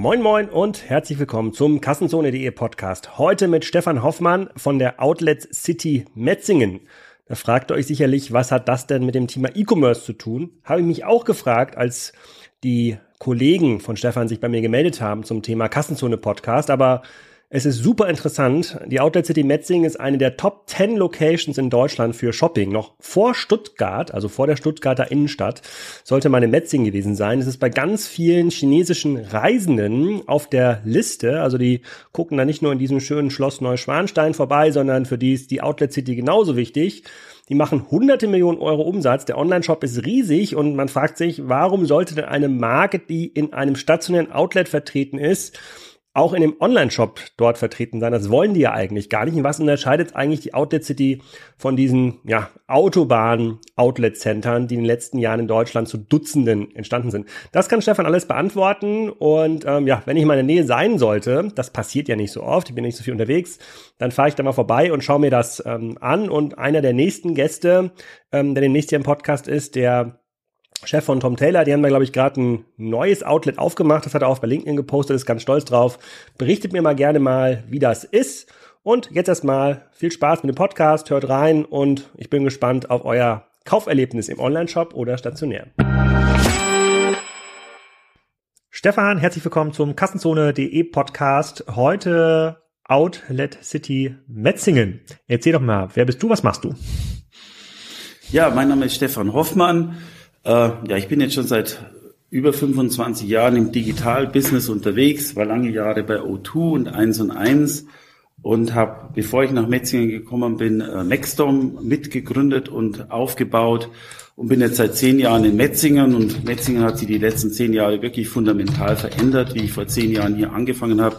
Moin Moin und herzlich willkommen zum Kassenzone.de Podcast. Heute mit Stefan Hoffmann von der Outlet City Metzingen. Da fragt ihr euch sicherlich, was hat das denn mit dem Thema E-Commerce zu tun? Habe ich mich auch gefragt, als die Kollegen von Stefan sich bei mir gemeldet haben zum Thema Kassenzone Podcast, aber es ist super interessant. Die Outlet City Metzingen ist eine der Top 10 Locations in Deutschland für Shopping. Noch vor Stuttgart, also vor der Stuttgarter Innenstadt, sollte meine Metzingen gewesen sein. Es ist bei ganz vielen chinesischen Reisenden auf der Liste. Also die gucken da nicht nur in diesem schönen Schloss Neuschwanstein vorbei, sondern für die ist die Outlet City genauso wichtig. Die machen hunderte Millionen Euro Umsatz. Der Online-Shop ist riesig und man fragt sich, warum sollte denn eine Marke, die in einem stationären Outlet vertreten ist, auch in dem Online-Shop dort vertreten sein. Das wollen die ja eigentlich gar nicht. Und was unterscheidet eigentlich die Outlet City von diesen ja, Autobahn-Outlet-Centern, die in den letzten Jahren in Deutschland zu Dutzenden entstanden sind? Das kann Stefan alles beantworten. Und ähm, ja, wenn ich mal in der Nähe sein sollte, das passiert ja nicht so oft, ich bin nicht so viel unterwegs, dann fahre ich da mal vorbei und schaue mir das ähm, an. Und einer der nächsten Gäste, ähm, der demnächst hier im Podcast ist, der Chef von Tom Taylor, die haben da, glaube ich, gerade ein neues Outlet aufgemacht. Das hat er auch bei LinkedIn gepostet, ist ganz stolz drauf. Berichtet mir mal gerne mal, wie das ist. Und jetzt erstmal viel Spaß mit dem Podcast, hört rein und ich bin gespannt auf euer Kauferlebnis im Online-Shop oder stationär. Stefan, herzlich willkommen zum Kassenzone.de Podcast. Heute Outlet City Metzingen. Erzähl doch mal, wer bist du, was machst du? Ja, mein Name ist Stefan Hoffmann. Äh, ja, ich bin jetzt schon seit über 25 Jahren im Digital-Business unterwegs, war lange Jahre bei O2 und 1 und 1 und habe, bevor ich nach Metzingen gekommen bin, äh, Maxdom mitgegründet und aufgebaut und bin jetzt seit zehn Jahren in Metzingen und Metzingen hat sich die letzten zehn Jahre wirklich fundamental verändert. Wie ich vor zehn Jahren hier angefangen habe,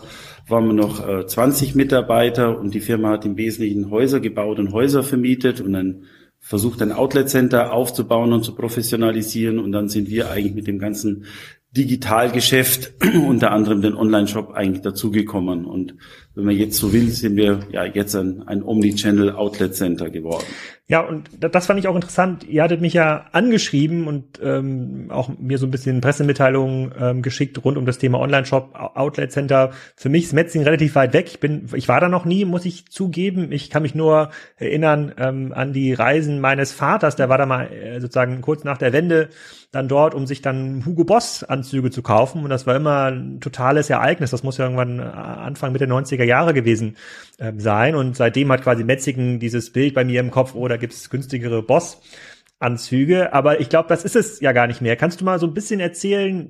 waren wir noch äh, 20 Mitarbeiter und die Firma hat im Wesentlichen Häuser gebaut und Häuser vermietet und ein versucht ein Outlet Center aufzubauen und zu professionalisieren und dann sind wir eigentlich mit dem ganzen Digitalgeschäft, unter anderem den Online-Shop eigentlich dazugekommen. Und wenn man jetzt so will, sind wir ja jetzt ein, ein Omnichannel Outlet Center geworden. Ja, und das fand ich auch interessant. Ihr hattet mich ja angeschrieben und ähm, auch mir so ein bisschen Pressemitteilungen ähm, geschickt rund um das Thema Online-Shop, Outlet Center. Für mich ist Metzing relativ weit weg. Ich bin, ich war da noch nie, muss ich zugeben. Ich kann mich nur erinnern ähm, an die Reisen meines Vaters. Der war da mal äh, sozusagen kurz nach der Wende dann dort, um sich dann Hugo Boss Anzüge zu kaufen. Und das war immer ein totales Ereignis. Das muss ja irgendwann äh, Anfang Mitte 90er Jahre gewesen äh, sein. Und seitdem hat quasi Metzingen dieses Bild bei mir im Kopf, oh, da gibt's günstigere Boss. Anzüge, aber ich glaube, das ist es ja gar nicht mehr. Kannst du mal so ein bisschen erzählen,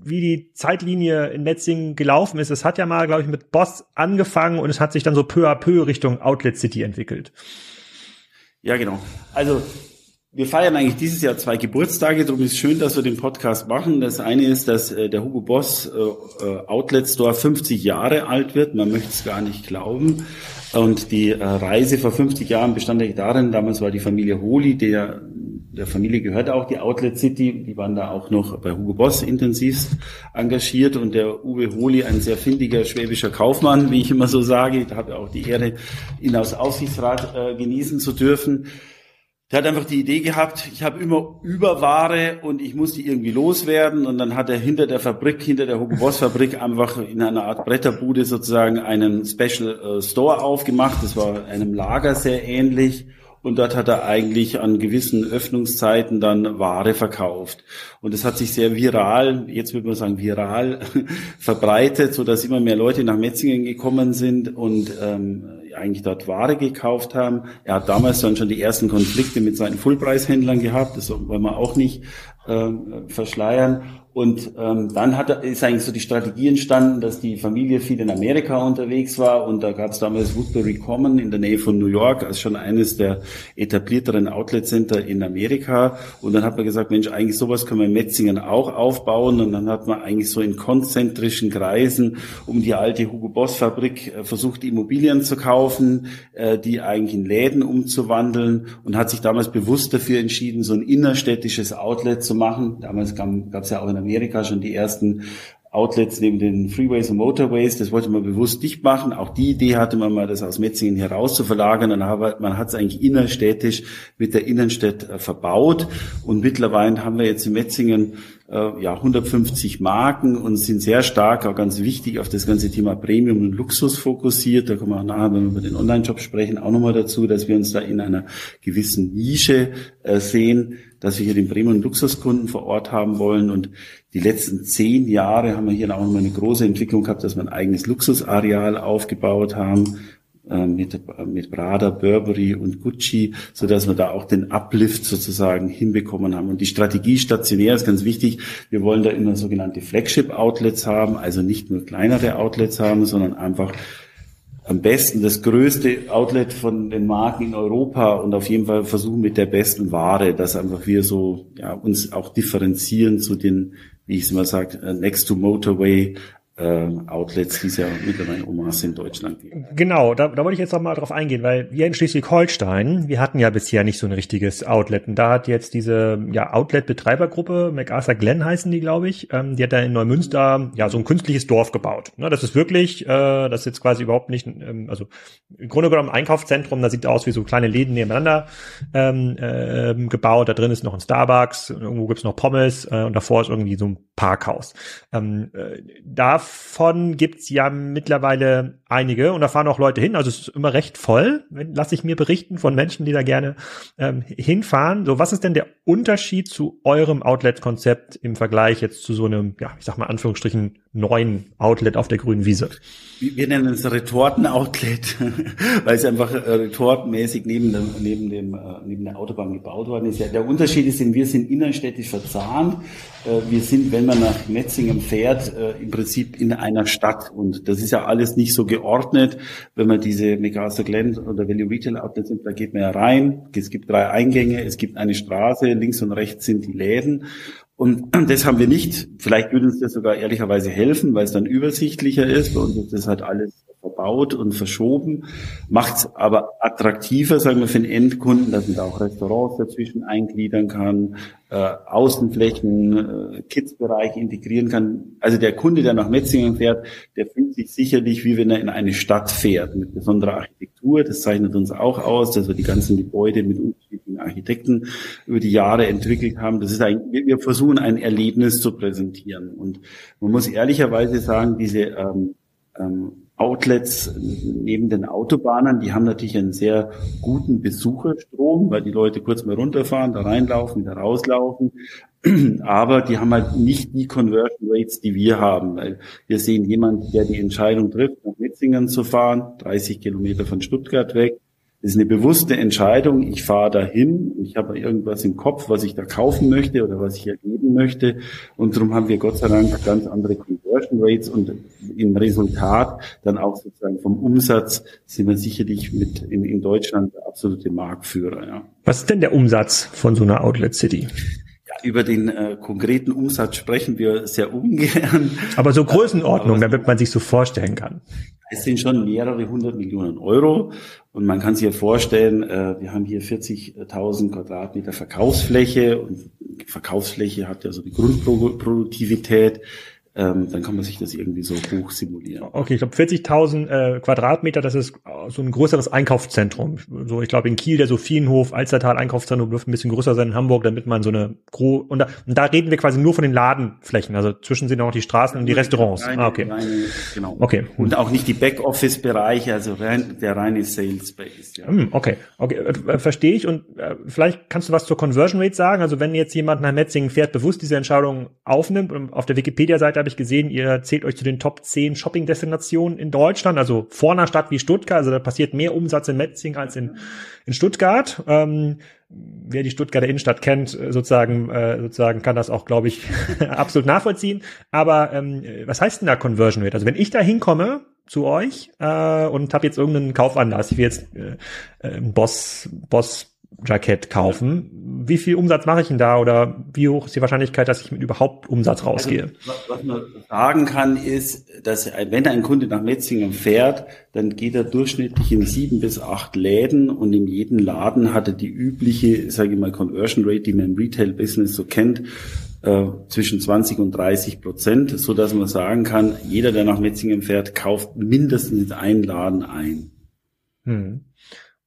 wie die Zeitlinie in Metzingen gelaufen ist? Es hat ja mal, glaube ich, mit Boss angefangen und es hat sich dann so peu à peu Richtung Outlet City entwickelt. Ja, genau. Also wir feiern eigentlich dieses Jahr zwei Geburtstage, darum ist es schön, dass wir den Podcast machen. Das eine ist, dass äh, der Hugo Boss äh, äh Outlet Store 50 Jahre alt wird. Man möchte es gar nicht glauben. Und die Reise vor 50 Jahren bestand eigentlich darin, damals war die Familie Holi, der, der Familie gehört auch die Outlet City, die waren da auch noch bei Hugo Boss intensivst engagiert und der Uwe Holi, ein sehr findiger schwäbischer Kaufmann, wie ich immer so sage, da habe ich auch die Ehre, ihn aus Aufsichtsrat äh, genießen zu dürfen der hat einfach die Idee gehabt, ich habe immer Überware und ich muss die irgendwie loswerden. Und dann hat er hinter der Fabrik, hinter der Hugo Boss Fabrik einfach in einer Art Bretterbude sozusagen einen Special äh, Store aufgemacht. Das war einem Lager sehr ähnlich. Und dort hat er eigentlich an gewissen Öffnungszeiten dann Ware verkauft. Und es hat sich sehr viral, jetzt würde man sagen viral, verbreitet, so dass immer mehr Leute nach Metzingen gekommen sind und ähm, eigentlich dort Ware gekauft haben. Er hat damals dann schon die ersten Konflikte mit seinen Fullpreishändlern gehabt, das wollen wir auch nicht äh, verschleiern. Und ähm, dann hat, ist eigentlich so die Strategie entstanden, dass die Familie viel in Amerika unterwegs war und da gab es damals Woodbury Common in der Nähe von New York als schon eines der etablierteren Outlet Center in Amerika. Und dann hat man gesagt, Mensch, eigentlich sowas können wir in Metzingen auch aufbauen. Und dann hat man eigentlich so in konzentrischen Kreisen um die alte Hugo Boss Fabrik äh, versucht, Immobilien zu kaufen, äh, die eigentlich in Läden umzuwandeln und hat sich damals bewusst dafür entschieden, so ein innerstädtisches Outlet zu machen. Damals gab es ja auch in Amerika schon die ersten Outlets neben den Freeways und Motorways, das wollte man bewusst dicht machen. Auch die Idee hatte man mal, das aus Metzingen heraus zu verlagern. Aber man hat es eigentlich innerstädtisch mit der Innenstadt äh, verbaut. Und mittlerweile haben wir jetzt in Metzingen ja 150 Marken und sind sehr stark, auch ganz wichtig, auf das ganze Thema Premium und Luxus fokussiert. Da kommen wir auch nachher, wenn wir über den Online-Shop sprechen, auch nochmal dazu, dass wir uns da in einer gewissen Nische äh, sehen, dass wir hier den Premium- und Luxuskunden vor Ort haben wollen. Und die letzten zehn Jahre haben wir hier auch nochmal eine große Entwicklung gehabt, dass wir ein eigenes Luxusareal aufgebaut haben äh, mit, mit Prada, Burberry und Gucci, so dass wir da auch den Uplift sozusagen hinbekommen haben. Und die Strategie stationär ist ganz wichtig. Wir wollen da immer sogenannte Flagship-Outlets haben, also nicht nur kleinere Outlets haben, sondern einfach am besten das größte Outlet von den Marken in Europa und auf jeden Fall versuchen mit der besten Ware, dass einfach wir so ja, uns auch differenzieren zu den, wie ich es immer sage, äh, Next to Motorway äh, Outlets, die es ja mittlerweile masse in Deutschland gibt. Genau, da, da wollte ich jetzt noch mal drauf eingehen, weil wir in Schleswig-Holstein, wir hatten ja bisher nicht so ein richtiges Outlet. Und da hat jetzt diese ja, Outlet-Betreibergruppe, MacArthur Glen heißen die, glaube ich, ähm, die hat da in Neumünster ja so ein künstliches Dorf gebaut. Ne, das ist wirklich, äh, das ist jetzt quasi überhaupt nicht, ähm, also im Grunde genommen ein Einkaufszentrum, da sieht aus wie so kleine Läden nebeneinander ähm, äh, gebaut. Da drin ist noch ein Starbucks, irgendwo gibt's noch Pommes äh, und davor ist irgendwie so ein Parkhaus. Ähm, äh, da davon gibt's ja mittlerweile einige und da fahren auch Leute hin. Also es ist immer recht voll, lasse ich mir berichten von Menschen, die da gerne ähm, hinfahren. So, was ist denn der Unterschied zu eurem Outlet-Konzept im Vergleich jetzt zu so einem, ja, ich sag mal Anführungsstrichen neuen Outlet auf der grünen Wiese? Wir nennen es Retorten-Outlet, weil es einfach äh, retortenmäßig neben dem, neben dem, äh, neben der Autobahn gebaut worden ist. Ja, der Unterschied ist, wir sind innenstädtisch verzahnt. Äh, wir sind, wenn man nach Metzingen fährt, im Prinzip in einer Stadt. Und das ist ja alles nicht so geordnet. Wenn man diese McArthur Glen oder Value Retail Outlets nimmt, da geht man ja rein. Es gibt drei Eingänge, es gibt eine Straße, links und rechts sind die Läden. Und das haben wir nicht. Vielleicht würde uns das sogar ehrlicherweise helfen, weil es dann übersichtlicher ist. Ist das halt alles verbaut und verschoben. Macht es aber attraktiver, sagen wir, für den Endkunden, dass man da auch Restaurants dazwischen eingliedern kann, äh, Außenflächen, äh, Kidsbereich integrieren kann. Also der Kunde, der nach Metzingen fährt, der fühlt sich sicherlich, wie wenn er in eine Stadt fährt, mit besonderer Architektur. Das zeichnet uns auch aus, dass wir die ganzen Gebäude mit unterschiedlichen Architekten über die Jahre entwickelt haben. Das ist ein, wir versuchen ein Erlebnis zu präsentieren. Und man muss ehrlicherweise sagen, diese ähm, ähm, Outlets neben den Autobahnen, die haben natürlich einen sehr guten Besucherstrom, weil die Leute kurz mal runterfahren, da reinlaufen, wieder rauslaufen. Aber die haben halt nicht die Conversion Rates, die wir haben. Weil wir sehen jemanden, der die Entscheidung trifft, nach Metzingen zu fahren, 30 Kilometer von Stuttgart weg, ist eine bewusste Entscheidung. Ich fahre dahin, ich habe irgendwas im Kopf, was ich da kaufen möchte oder was ich erleben möchte. Und darum haben wir Gott sei Dank ganz andere Conversion Rates und im Resultat dann auch sozusagen vom Umsatz sind wir sicherlich mit in, in Deutschland der absolute Marktführer. Ja. Was ist denn der Umsatz von so einer Outlet City? Über den äh, konkreten Umsatz sprechen wir sehr ungern. Aber so Größenordnung, Aber, damit man sich so vorstellen kann. Es sind schon mehrere hundert Millionen Euro und man kann sich ja vorstellen, äh, wir haben hier 40.000 Quadratmeter Verkaufsfläche und Verkaufsfläche hat ja so die Grundproduktivität ähm, dann kann man sich das irgendwie so hoch simulieren. Okay, ich glaube 40.000 äh, Quadratmeter, das ist so ein größeres Einkaufszentrum. So, ich glaube in Kiel der Sophienhof, Alstertal Einkaufszentrum dürfte ein bisschen größer sein in Hamburg, damit man so eine gro und da, und da reden wir quasi nur von den Ladenflächen, also zwischen sind auch die Straßen und die Restaurants. Reine, ah, okay. Reine, genau. Okay. Und auch nicht die Backoffice-Bereiche, also rein, der reine Sales Space. Ja. Hm, okay, okay, äh, verstehe ich und äh, vielleicht kannst du was zur Conversion Rate sagen. Also wenn jetzt jemand nach Metzingen fährt, bewusst diese Entscheidung aufnimmt und auf der Wikipedia-Seite habe ich gesehen, ihr zählt euch zu den Top 10 Shopping-Destinationen in Deutschland, also vor einer Stadt wie Stuttgart. Also da passiert mehr Umsatz in Metzing als in, in Stuttgart. Ähm, wer die Stuttgarter Innenstadt kennt, sozusagen, äh, sozusagen kann das auch, glaube ich, absolut nachvollziehen. Aber ähm, was heißt denn da Conversion Rate? Also wenn ich da hinkomme zu euch äh, und habe jetzt irgendeinen Kaufanlass, ich will jetzt äh, äh, Boss, Boss Jackett kaufen. Wie viel Umsatz mache ich denn da oder wie hoch ist die Wahrscheinlichkeit, dass ich mit überhaupt Umsatz also, rausgehe? Also, was man sagen kann, ist, dass wenn ein Kunde nach Metzingen fährt, dann geht er durchschnittlich in sieben bis acht Läden und in jedem Laden hat er die übliche, sage ich mal, Conversion Rate, die man im Retail-Business so kennt, äh, zwischen 20 und 30 Prozent, so dass man sagen kann, jeder, der nach Metzingen fährt, kauft mindestens einen Laden ein. Hm.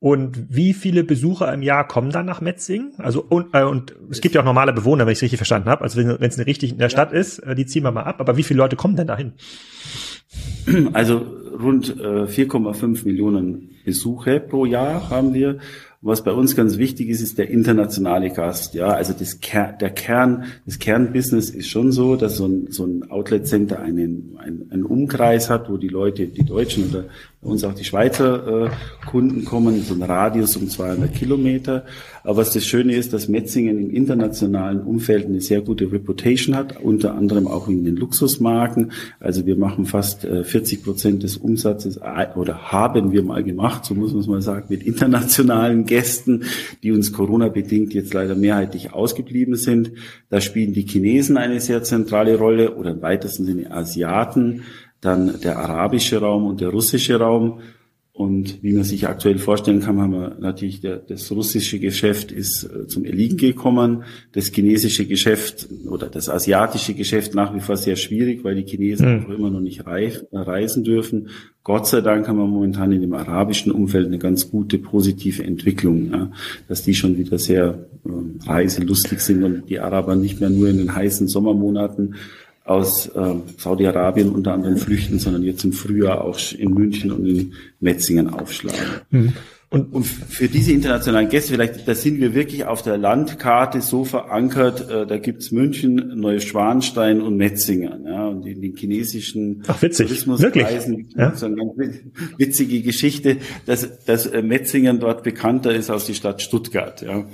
Und wie viele Besucher im Jahr kommen dann nach Metzingen? Also und, äh, und es gibt ja auch normale Bewohner, wenn ich es richtig verstanden habe. Also wenn es eine richtig in der Stadt ist, äh, die ziehen wir mal ab. Aber wie viele Leute kommen denn dahin? Also rund äh, 4,5 Millionen Besuche pro Jahr haben wir was bei uns ganz wichtig ist, ist der internationale Gast. Ja, also das Ker der Kern, das Kernbusiness ist schon so, dass so ein, so ein Outlet Center einen, einen, einen Umkreis hat, wo die Leute, die Deutschen oder uns auch die Schweizer äh, Kunden kommen, so ein Radius um 200 Kilometer. Aber was das Schöne ist, dass Metzingen im internationalen Umfeld eine sehr gute Reputation hat, unter anderem auch in den Luxusmarken. Also wir machen fast äh, 40 Prozent des Umsatzes äh, oder haben wir mal gemacht, so muss man es mal sagen, mit internationalen Gästen, die uns Corona-bedingt jetzt leider mehrheitlich ausgeblieben sind. Da spielen die Chinesen eine sehr zentrale Rolle oder im weitesten Sinne Asiaten, dann der arabische Raum und der russische Raum. Und wie man sich aktuell vorstellen kann, haben wir natürlich der, das russische Geschäft ist äh, zum Erliegen gekommen. Das chinesische Geschäft oder das asiatische Geschäft nach wie vor sehr schwierig, weil die Chinesen mhm. auch immer noch nicht reif, reisen dürfen. Gott sei Dank haben wir momentan in dem arabischen Umfeld eine ganz gute positive Entwicklung, ja, dass die schon wieder sehr äh, reiselustig sind und die Araber nicht mehr nur in den heißen Sommermonaten aus äh, Saudi-Arabien unter anderem flüchten, sondern jetzt im Frühjahr auch in München und in Metzingen aufschlagen. Mhm. Und, und für diese internationalen Gäste, vielleicht, da sind wir wirklich auf der Landkarte so verankert, äh, da gibt's München, Neuschwanstein und Metzingen. Ja, und in den chinesischen Ach, witzig. Tourismusreisen ja? so eine ganz witzige Geschichte, dass, dass äh, Metzingen dort bekannter ist als die Stadt Stuttgart. Ja.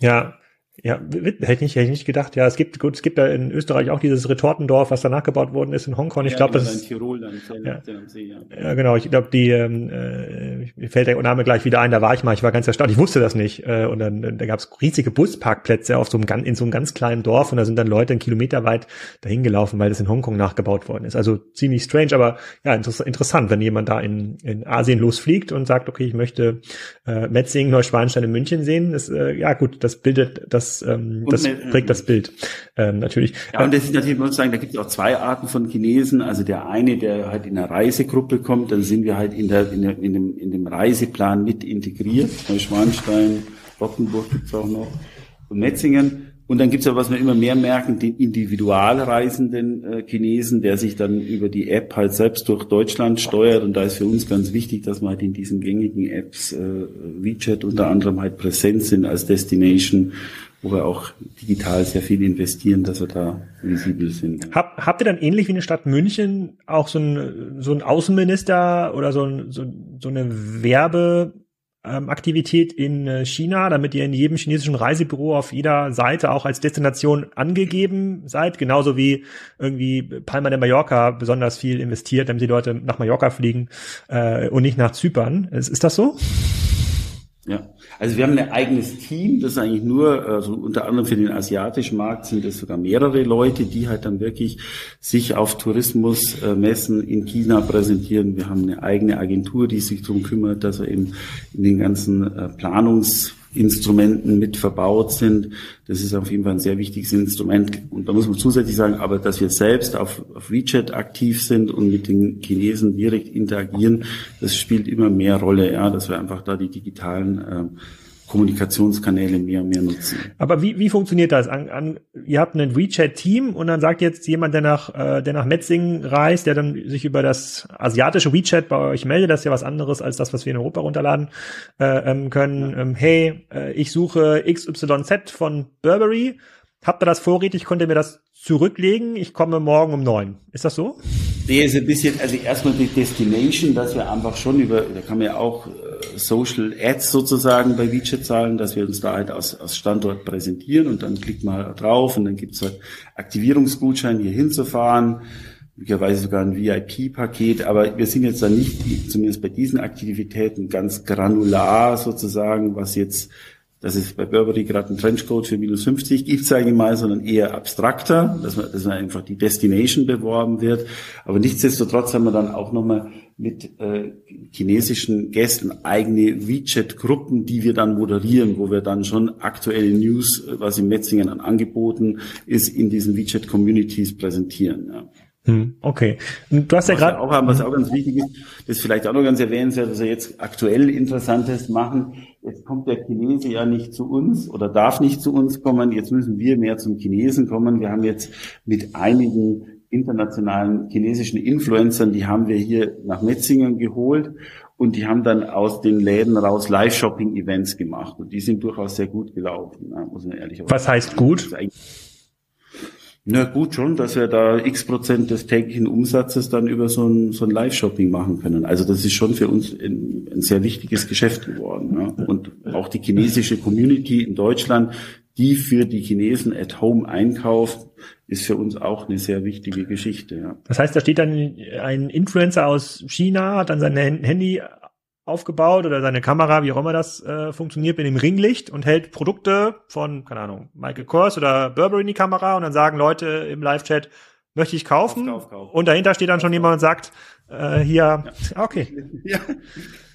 Ja, ja, hätte ich, nicht, hätte ich nicht gedacht. Ja, es gibt, gut, es gibt da in Österreich auch dieses Retortendorf, was danach gebaut worden ist in Hongkong. Ich ja, glaube, das ist, Tirol dann, ja. See, ja. ja, genau. Ich glaube, die, ähm, äh, mir fällt der Name gleich wieder ein, da war ich mal, ich war ganz erstaunt, ich wusste das nicht. Äh, und dann, da gab es riesige Busparkplätze auf so einem, in so einem ganz kleinen Dorf und da sind dann Leute einen Kilometer weit dahin gelaufen, weil das in Hongkong nachgebaut worden ist. Also ziemlich strange, aber ja, interessant, wenn jemand da in, in Asien losfliegt und sagt, okay, ich möchte äh, Metzingen, Neuschwanstein in München sehen. Das, äh, ja gut, das bildet das das, ähm, das eine, prägt das Bild ähm, natürlich. Ja, und das ist natürlich, muss sagen, da gibt es auch zwei Arten von Chinesen. Also der eine, der halt in einer Reisegruppe kommt, dann sind wir halt in, der, in, der, in, dem, in dem Reiseplan mit integriert. Neuschwanstein, Rottenburg gibt's auch noch und Metzingen. Und dann gibt's ja, was wir immer mehr merken, den individualreisenden äh, Chinesen, der sich dann über die App halt selbst durch Deutschland steuert. Und da ist für uns ganz wichtig, dass wir halt in diesen gängigen Apps, äh, WeChat unter anderem halt präsent sind als Destination, wo wir auch digital sehr viel investieren, dass wir da visibel sind. Hab, habt ihr dann ähnlich wie eine Stadt München auch so ein, so ein Außenminister oder so, ein, so, so eine Werbe ähm, Aktivität in äh, China, damit ihr in jedem chinesischen Reisebüro auf jeder Seite auch als Destination angegeben seid, genauso wie irgendwie Palma de Mallorca besonders viel investiert, damit die Leute nach Mallorca fliegen äh, und nicht nach Zypern. Ist, ist das so? Ja, also wir haben ein eigenes Team, das eigentlich nur, also unter anderem für den asiatischen Markt sind es sogar mehrere Leute, die halt dann wirklich sich auf Tourismusmessen in China präsentieren. Wir haben eine eigene Agentur, die sich darum kümmert, dass wir eben in den ganzen äh, Planungs Instrumenten mit verbaut sind. Das ist auf jeden Fall ein sehr wichtiges Instrument. Und da muss man zusätzlich sagen, aber dass wir selbst auf, auf WeChat aktiv sind und mit den Chinesen direkt interagieren, das spielt immer mehr Rolle, ja, dass wir einfach da die digitalen äh, Kommunikationskanäle mehr und mehr nutzen. Aber wie, wie funktioniert das? An, an, ihr habt ein WeChat-Team und dann sagt jetzt jemand, der nach, äh, der nach Metzingen reist, der dann sich über das asiatische WeChat bei euch meldet, das ist ja was anderes als das, was wir in Europa runterladen äh, ähm, können. Ja. Ähm, hey, äh, ich suche XYZ von Burberry. Habt ihr das vorrätig? Könnt ihr mir das zurücklegen? Ich komme morgen um neun. Ist das so? Nee, ist ein bisschen, also erstmal die Destination, dass wir einfach schon über, da kann man ja auch äh, Social Ads sozusagen bei WeChat zahlen, dass wir uns da halt aus, aus Standort präsentieren und dann klickt man halt drauf und dann gibt's halt Aktivierungsgutschein, hier hinzufahren, möglicherweise sogar ein VIP-Paket, aber wir sind jetzt da nicht, zumindest bei diesen Aktivitäten, ganz granular sozusagen, was jetzt dass es bei Burberry gerade einen Trenchcoat für minus 50 gibt, sage ich mal, sondern eher abstrakter, dass man, dass man einfach die Destination beworben wird. Aber nichtsdestotrotz haben wir dann auch nochmal mit äh, chinesischen Gästen eigene WeChat-Gruppen, die wir dann moderieren, wo wir dann schon aktuelle News, was in Metzingen an angeboten ist, in diesen WeChat-Communities präsentieren. Ja. Hm, okay. Du hast ja gerade auch haben, was auch ganz wichtig ist, das vielleicht auch noch ganz erwähnenswert, dass wir jetzt aktuell Interessantes machen. Jetzt kommt der Chinese ja nicht zu uns oder darf nicht zu uns kommen. Jetzt müssen wir mehr zum Chinesen kommen. Wir haben jetzt mit einigen internationalen chinesischen Influencern, die haben wir hier nach Metzingen geholt und die haben dann aus den Läden raus Live-Shopping-Events gemacht und die sind durchaus sehr gut gelaufen, muss man ehrlich sagen. Was heißt gut? Na gut, schon, dass wir da x Prozent des täglichen Umsatzes dann über so ein, so ein Live-Shopping machen können. Also das ist schon für uns ein, ein sehr wichtiges Geschäft geworden. Ja. Und auch die chinesische Community in Deutschland, die für die Chinesen at home einkauft, ist für uns auch eine sehr wichtige Geschichte. Ja. Das heißt, da steht dann ein Influencer aus China, hat dann sein Handy aufgebaut oder seine Kamera, wie auch immer das äh, funktioniert, mit dem Ringlicht und hält Produkte von, keine Ahnung, Michael Kors oder Burberry in die Kamera und dann sagen Leute im Live-Chat, möchte ich kaufen? Kauf, kauf, kauf. Und dahinter steht dann schon jemand und sagt, äh, hier, ja. okay. Ja.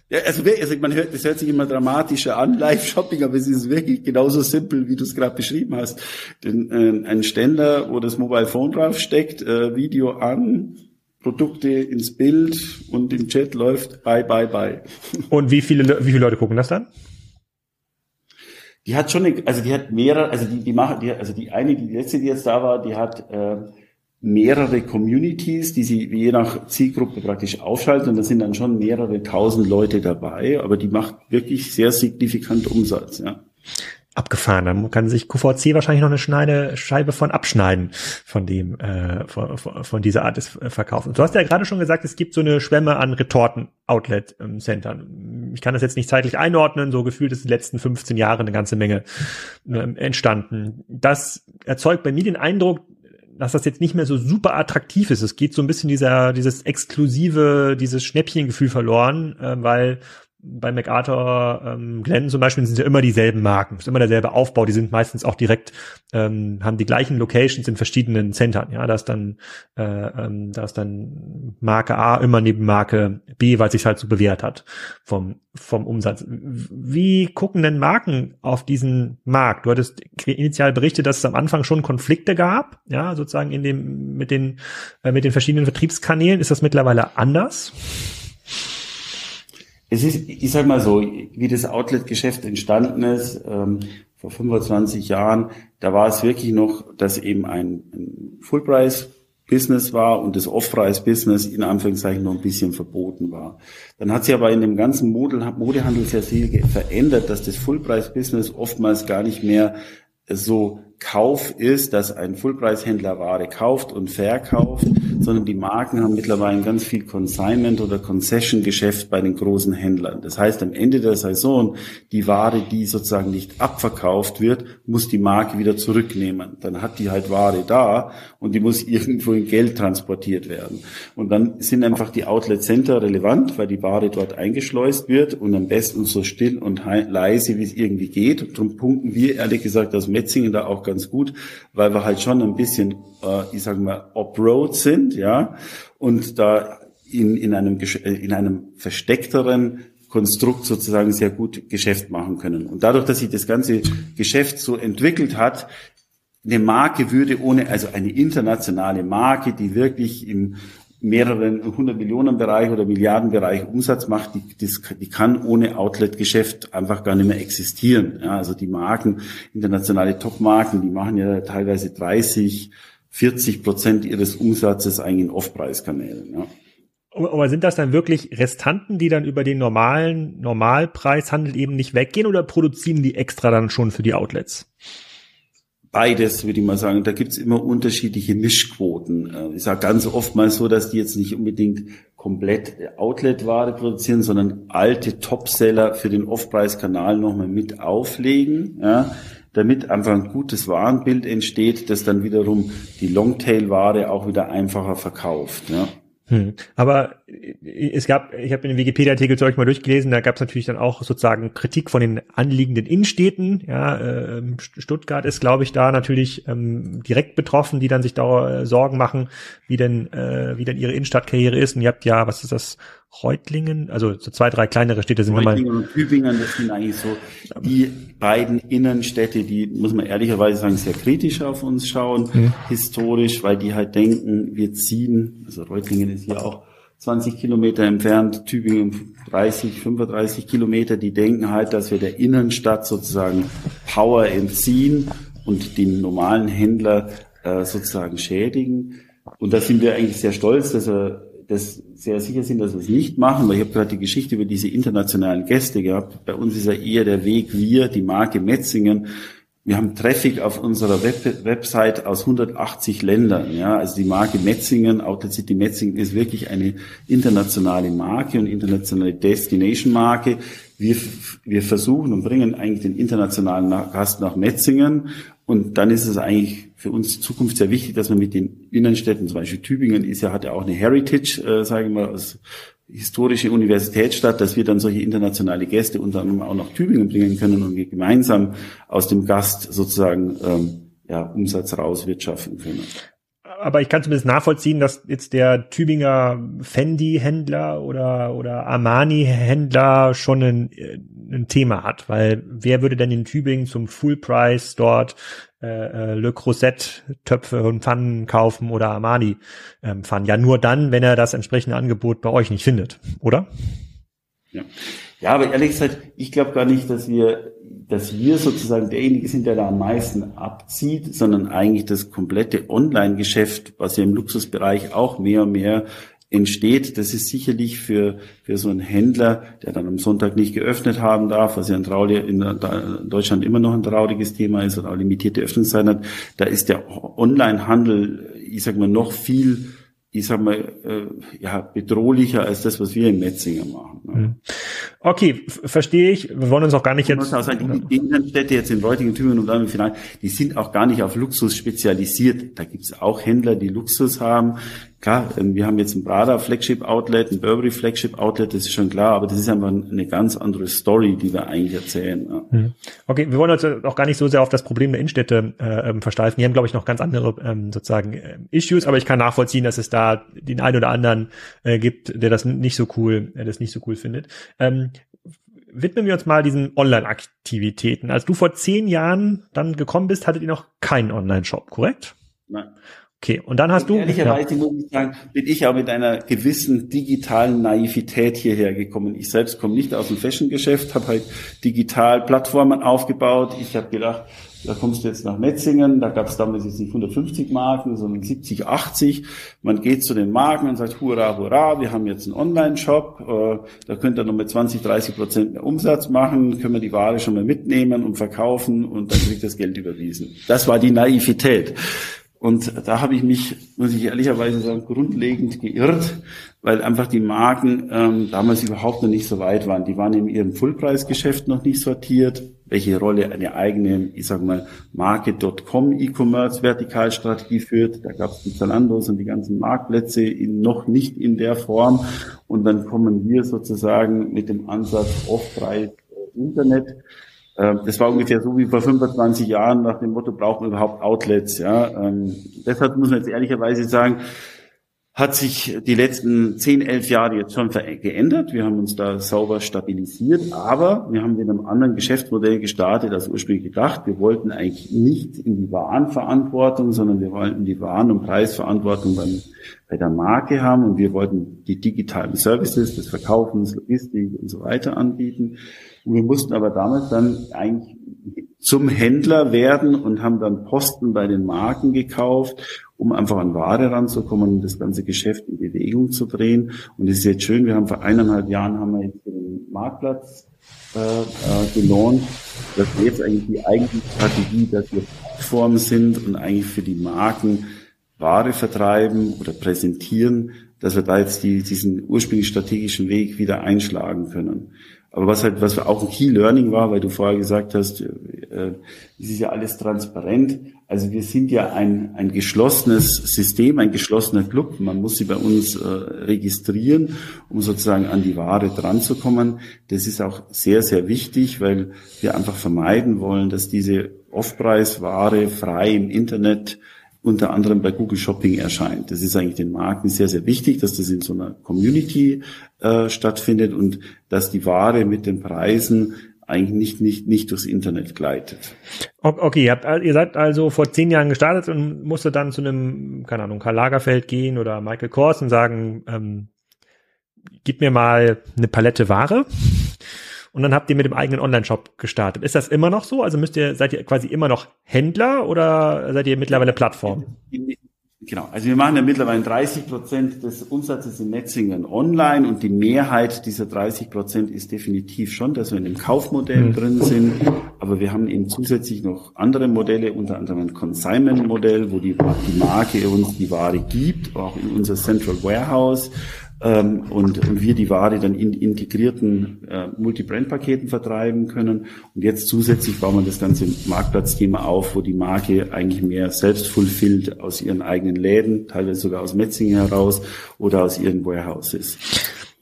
Ja, also, also man hört, das hört sich immer dramatischer an, Live-Shopping, aber es ist wirklich genauso simpel, wie du es gerade beschrieben hast. Denn, äh, ein Ständer, wo das Mobile Phone draufsteckt, äh, Video an, Produkte ins Bild und im Chat läuft bye, bye, bye. Und wie viele, wie viele Leute gucken das dann? Die hat schon, eine, also die hat mehrere, also die, die machen, die, also die eine, die letzte, die jetzt da war, die hat äh, mehrere Communities, die sie je nach Zielgruppe praktisch aufschalten und da sind dann schon mehrere tausend Leute dabei, aber die macht wirklich sehr signifikant Umsatz, ja abgefahren. Da kann sich QVC wahrscheinlich noch eine Schneide, Scheibe von abschneiden von dem, äh, von, von dieser Art des Verkaufs. Und du hast ja gerade schon gesagt, es gibt so eine Schwemme an Retorten-Outlet-Centern. Ich kann das jetzt nicht zeitlich einordnen, so gefühlt ist in den letzten 15 Jahren eine ganze Menge äh, entstanden. Das erzeugt bei mir den Eindruck, dass das jetzt nicht mehr so super attraktiv ist. Es geht so ein bisschen dieser, dieses exklusive, dieses Schnäppchengefühl verloren, äh, weil bei MacArthur ähm, Glenn zum Beispiel sind ja immer dieselben Marken, ist immer derselbe Aufbau, die sind meistens auch direkt, ähm, haben die gleichen Locations in verschiedenen Centern. Ja, da ist dann, äh, ähm, da ist dann Marke A immer neben Marke B, weil sich halt so bewährt hat vom, vom Umsatz. Wie gucken denn Marken auf diesen Markt? Du hattest initial berichtet, dass es am Anfang schon Konflikte gab, ja, sozusagen in dem, mit den, äh, mit den verschiedenen Vertriebskanälen. Ist das mittlerweile anders? Es ist, ich sag mal so, wie das Outlet-Geschäft entstanden ist, ähm, vor 25 Jahren, da war es wirklich noch, dass eben ein, ein Full-Price-Business war und das Off-Price-Business in Anführungszeichen noch ein bisschen verboten war. Dann hat sich aber in dem ganzen Modehandel sehr viel verändert, dass das Full-Price-Business oftmals gar nicht mehr so Kauf ist, dass ein Fullpreishändler Ware kauft und verkauft, sondern die Marken haben mittlerweile ganz viel Consignment oder Concession-Geschäft bei den großen Händlern. Das heißt, am Ende der Saison, die Ware, die sozusagen nicht abverkauft wird, muss die Marke wieder zurücknehmen. Dann hat die halt Ware da und die muss irgendwo in Geld transportiert werden. Und dann sind einfach die Outlet Center relevant, weil die Ware dort eingeschleust wird und am besten so still und leise, wie es irgendwie geht. Und darum punkten wir ehrlich gesagt aus Metzingen da auch ganz gut, weil wir halt schon ein bisschen, äh, ich sage mal, off-road sind, ja, und da in, in, einem, äh, in einem versteckteren Konstrukt sozusagen sehr gut Geschäft machen können. Und dadurch, dass sich das ganze Geschäft so entwickelt hat, eine Marke würde ohne, also eine internationale Marke, die wirklich im mehreren hundert Millionen Bereich oder Milliarden Bereich Umsatz macht, die, die kann ohne Outlet-Geschäft einfach gar nicht mehr existieren. Ja, also die Marken, internationale Top-Marken, die machen ja teilweise 30, 40 Prozent ihres Umsatzes eigentlich in Off-Preis-Kanälen. Ja. Aber sind das dann wirklich Restanten, die dann über den normalen Normalpreishandel eben nicht weggehen oder produzieren die extra dann schon für die Outlets? Beides, würde ich mal sagen. Da gibt's immer unterschiedliche Mischquoten. Äh, ich sage ganz oft mal so, dass die jetzt nicht unbedingt komplett Outlet-Ware produzieren, sondern alte Topseller für den Off-Preis-Kanal nochmal mit auflegen, ja, damit einfach ein gutes Warenbild entsteht, das dann wiederum die Longtail-Ware auch wieder einfacher verkauft. Ja. Hm. Aber äh, es gab, ich habe den Wikipedia-Artikel zu euch mal durchgelesen, da gab es natürlich dann auch sozusagen Kritik von den anliegenden Innenstädten. Ja, äh, Stuttgart ist, glaube ich, da natürlich ähm, direkt betroffen, die dann sich da äh, Sorgen machen, wie denn, äh, wie denn ihre Innenstadtkarriere ist. Und ihr habt ja, was ist das, Reutlingen, also so zwei, drei kleinere Städte sind Reutlingen und Tübingen, das sind eigentlich so die beiden Innenstädte, die, muss man ehrlicherweise sagen, sehr kritisch auf uns schauen, mhm. historisch, weil die halt denken, wir ziehen, also Reutlingen ist hier auch 20 Kilometer entfernt, Tübingen 30, 35 Kilometer, die denken halt, dass wir der Innenstadt sozusagen Power entziehen und den normalen Händler äh, sozusagen schädigen. Und da sind wir eigentlich sehr stolz, dass wir das sehr sicher sind, dass wir es nicht machen, weil ich habe gerade die Geschichte über diese internationalen Gäste gehabt. Bei uns ist ja eher der Weg, wir, die Marke Metzingen, wir haben Traffic auf unserer Web Website aus 180 Ländern. Ja, also die Marke Metzingen, Outlet City Metzingen ist wirklich eine internationale Marke und internationale Destination Marke. Wir, wir versuchen und bringen eigentlich den internationalen Gast nach Metzingen. Und dann ist es eigentlich für uns Zukunft sehr wichtig, dass man mit den Innenstädten, zum Beispiel Tübingen ist ja, hat ja auch eine Heritage, äh, sage ich mal, aus historische Universitätsstadt, dass wir dann solche internationale Gäste unter anderem auch nach Tübingen bringen können und wir gemeinsam aus dem Gast sozusagen ähm, ja, Umsatz rauswirtschaften können. Aber ich kann zumindest nachvollziehen, dass jetzt der Tübinger Fendi-Händler oder, oder Armani-Händler schon ein, ein Thema hat, weil wer würde denn in Tübingen zum Full Price dort äh, äh, Le Creuset Töpfe und Pfannen kaufen oder Armani ähm. Ja, nur dann, wenn er das entsprechende Angebot bei euch nicht findet, oder? Ja, ja aber ehrlich gesagt, ich glaube gar nicht, dass wir, dass wir sozusagen derjenige sind, der da am meisten abzieht, sondern eigentlich das komplette Online-Geschäft, was ja im Luxusbereich auch mehr und mehr entsteht, das ist sicherlich für, für so einen Händler, der dann am Sonntag nicht geöffnet haben darf, was ja in, traurig, in Deutschland immer noch ein trauriges Thema ist oder auch limitierte Öffnungszeiten hat, da ist der Onlinehandel, ich sag mal, noch viel ich sag mal, äh, ja, bedrohlicher als das, was wir in Metzinger machen. Ne? Mhm. Okay, verstehe ich. Wir wollen uns auch gar nicht jetzt. Auch sagen, die Innenstädte jetzt in Reutingen, Tübingen und dann im Finale, die sind auch gar nicht auf Luxus spezialisiert. Da gibt es auch Händler, die Luxus haben. Klar, ähm, wir haben jetzt ein Prada Flagship Outlet, ein Burberry Flagship Outlet, das ist schon klar, aber das ist einfach eine ganz andere Story, die wir eigentlich erzählen. Mhm. Okay, wir wollen uns auch gar nicht so sehr auf das Problem der Innenstädte äh, ähm, versteifen. Die haben, glaube ich, noch ganz andere ähm, sozusagen äh, Issues, aber ich kann nachvollziehen, dass es da den einen oder anderen äh, gibt, der das nicht so cool, der das nicht so cool findet. Ähm, widmen wir uns mal diesen Online-Aktivitäten. Als du vor zehn Jahren dann gekommen bist, hattet ihr noch keinen Online-Shop, korrekt? Nein. Okay, und dann hast du. Ehrlicherweise ja. muss ich sagen, bin ich auch mit einer gewissen digitalen Naivität hierher gekommen. Ich selbst komme nicht aus dem Fashion-Geschäft, habe halt digital Plattformen aufgebaut. Ich habe gedacht, da kommst du jetzt nach Metzingen, da gab es damals jetzt nicht 150 Marken, sondern 70, 80. Man geht zu den Marken und sagt, hurra, hurra, wir haben jetzt einen Online-Shop, äh, da könnt ihr noch mit 20, 30 Prozent mehr Umsatz machen, können wir die Ware schon mal mitnehmen und verkaufen und dann kriegt das Geld überwiesen. Das war die Naivität. Und da habe ich mich, muss ich ehrlicherweise sagen, grundlegend geirrt, weil einfach die Marken ähm, damals überhaupt noch nicht so weit waren. Die waren in ihrem Fullpreisgeschäft noch nicht sortiert. Welche Rolle eine eigene, ich sage mal, Marke.com E-Commerce Vertikalstrategie führt. Da gab es die Zalandos und die ganzen Marktplätze in, noch nicht in der Form. Und dann kommen wir sozusagen mit dem Ansatz Off-Preis Internet das war ungefähr so wie vor 25 Jahren nach dem Motto, brauchen wir überhaupt Outlets? Ja, ähm, deshalb muss man jetzt ehrlicherweise sagen, hat sich die letzten 10, 11 Jahre jetzt schon geändert. Wir haben uns da sauber stabilisiert, aber wir haben mit einem anderen Geschäftsmodell gestartet als ursprünglich gedacht. Wir wollten eigentlich nicht in die Warenverantwortung, sondern wir wollten die Waren- und Preisverantwortung beim, bei der Marke haben und wir wollten die digitalen Services des Verkaufens, Logistik und so weiter anbieten. Und wir mussten aber damals dann eigentlich zum Händler werden und haben dann Posten bei den Marken gekauft, um einfach an Ware ranzukommen und das ganze Geschäft in Bewegung zu drehen. Und es ist jetzt schön, wir haben vor eineinhalb Jahren haben wir jetzt den Marktplatz äh, äh, gelauncht. Das ist jetzt eigentlich die eigentliche Strategie, dass wir Plattformen sind und eigentlich für die Marken Ware vertreiben oder präsentieren, dass wir da jetzt die, diesen ursprünglich strategischen Weg wieder einschlagen können. Aber was halt, was auch ein Key Learning war, weil du vorher gesagt hast, äh, es ist ja alles transparent. Also wir sind ja ein, ein geschlossenes System, ein geschlossener Club. Man muss sie bei uns äh, registrieren, um sozusagen an die Ware dranzukommen. Das ist auch sehr, sehr wichtig, weil wir einfach vermeiden wollen, dass diese Off-Preis-Ware frei im Internet unter anderem bei Google Shopping erscheint. Das ist eigentlich den Marken sehr, sehr wichtig, dass das in so einer Community äh, stattfindet und dass die Ware mit den Preisen eigentlich nicht, nicht, nicht durchs Internet gleitet. Okay, ihr, habt, ihr seid also vor zehn Jahren gestartet und musstet dann zu einem, keine Ahnung, Karl Lagerfeld gehen oder Michael Kors und sagen, ähm, gib mir mal eine Palette Ware. Und dann habt ihr mit dem eigenen Online-Shop gestartet. Ist das immer noch so? Also müsst ihr, seid ihr quasi immer noch Händler oder seid ihr mittlerweile Plattform? Genau, also wir machen ja mittlerweile 30 Prozent des Umsatzes in Netzingen online und die Mehrheit dieser 30 Prozent ist definitiv schon, dass wir in dem Kaufmodell mhm. drin sind, aber wir haben eben zusätzlich noch andere Modelle, unter anderem ein Consignment-Modell, wo die, die Marke uns die Ware gibt, auch in unser Central Warehouse ähm, und, und wir die Ware dann in integrierten äh, Multi-Brand-Paketen vertreiben können. Und jetzt zusätzlich bauen wir das ganze Marktplatzthema auf, wo die Marke eigentlich mehr selbst fulfillt aus ihren eigenen Läden, teilweise sogar aus Metzingen heraus oder aus ihren Warehouses.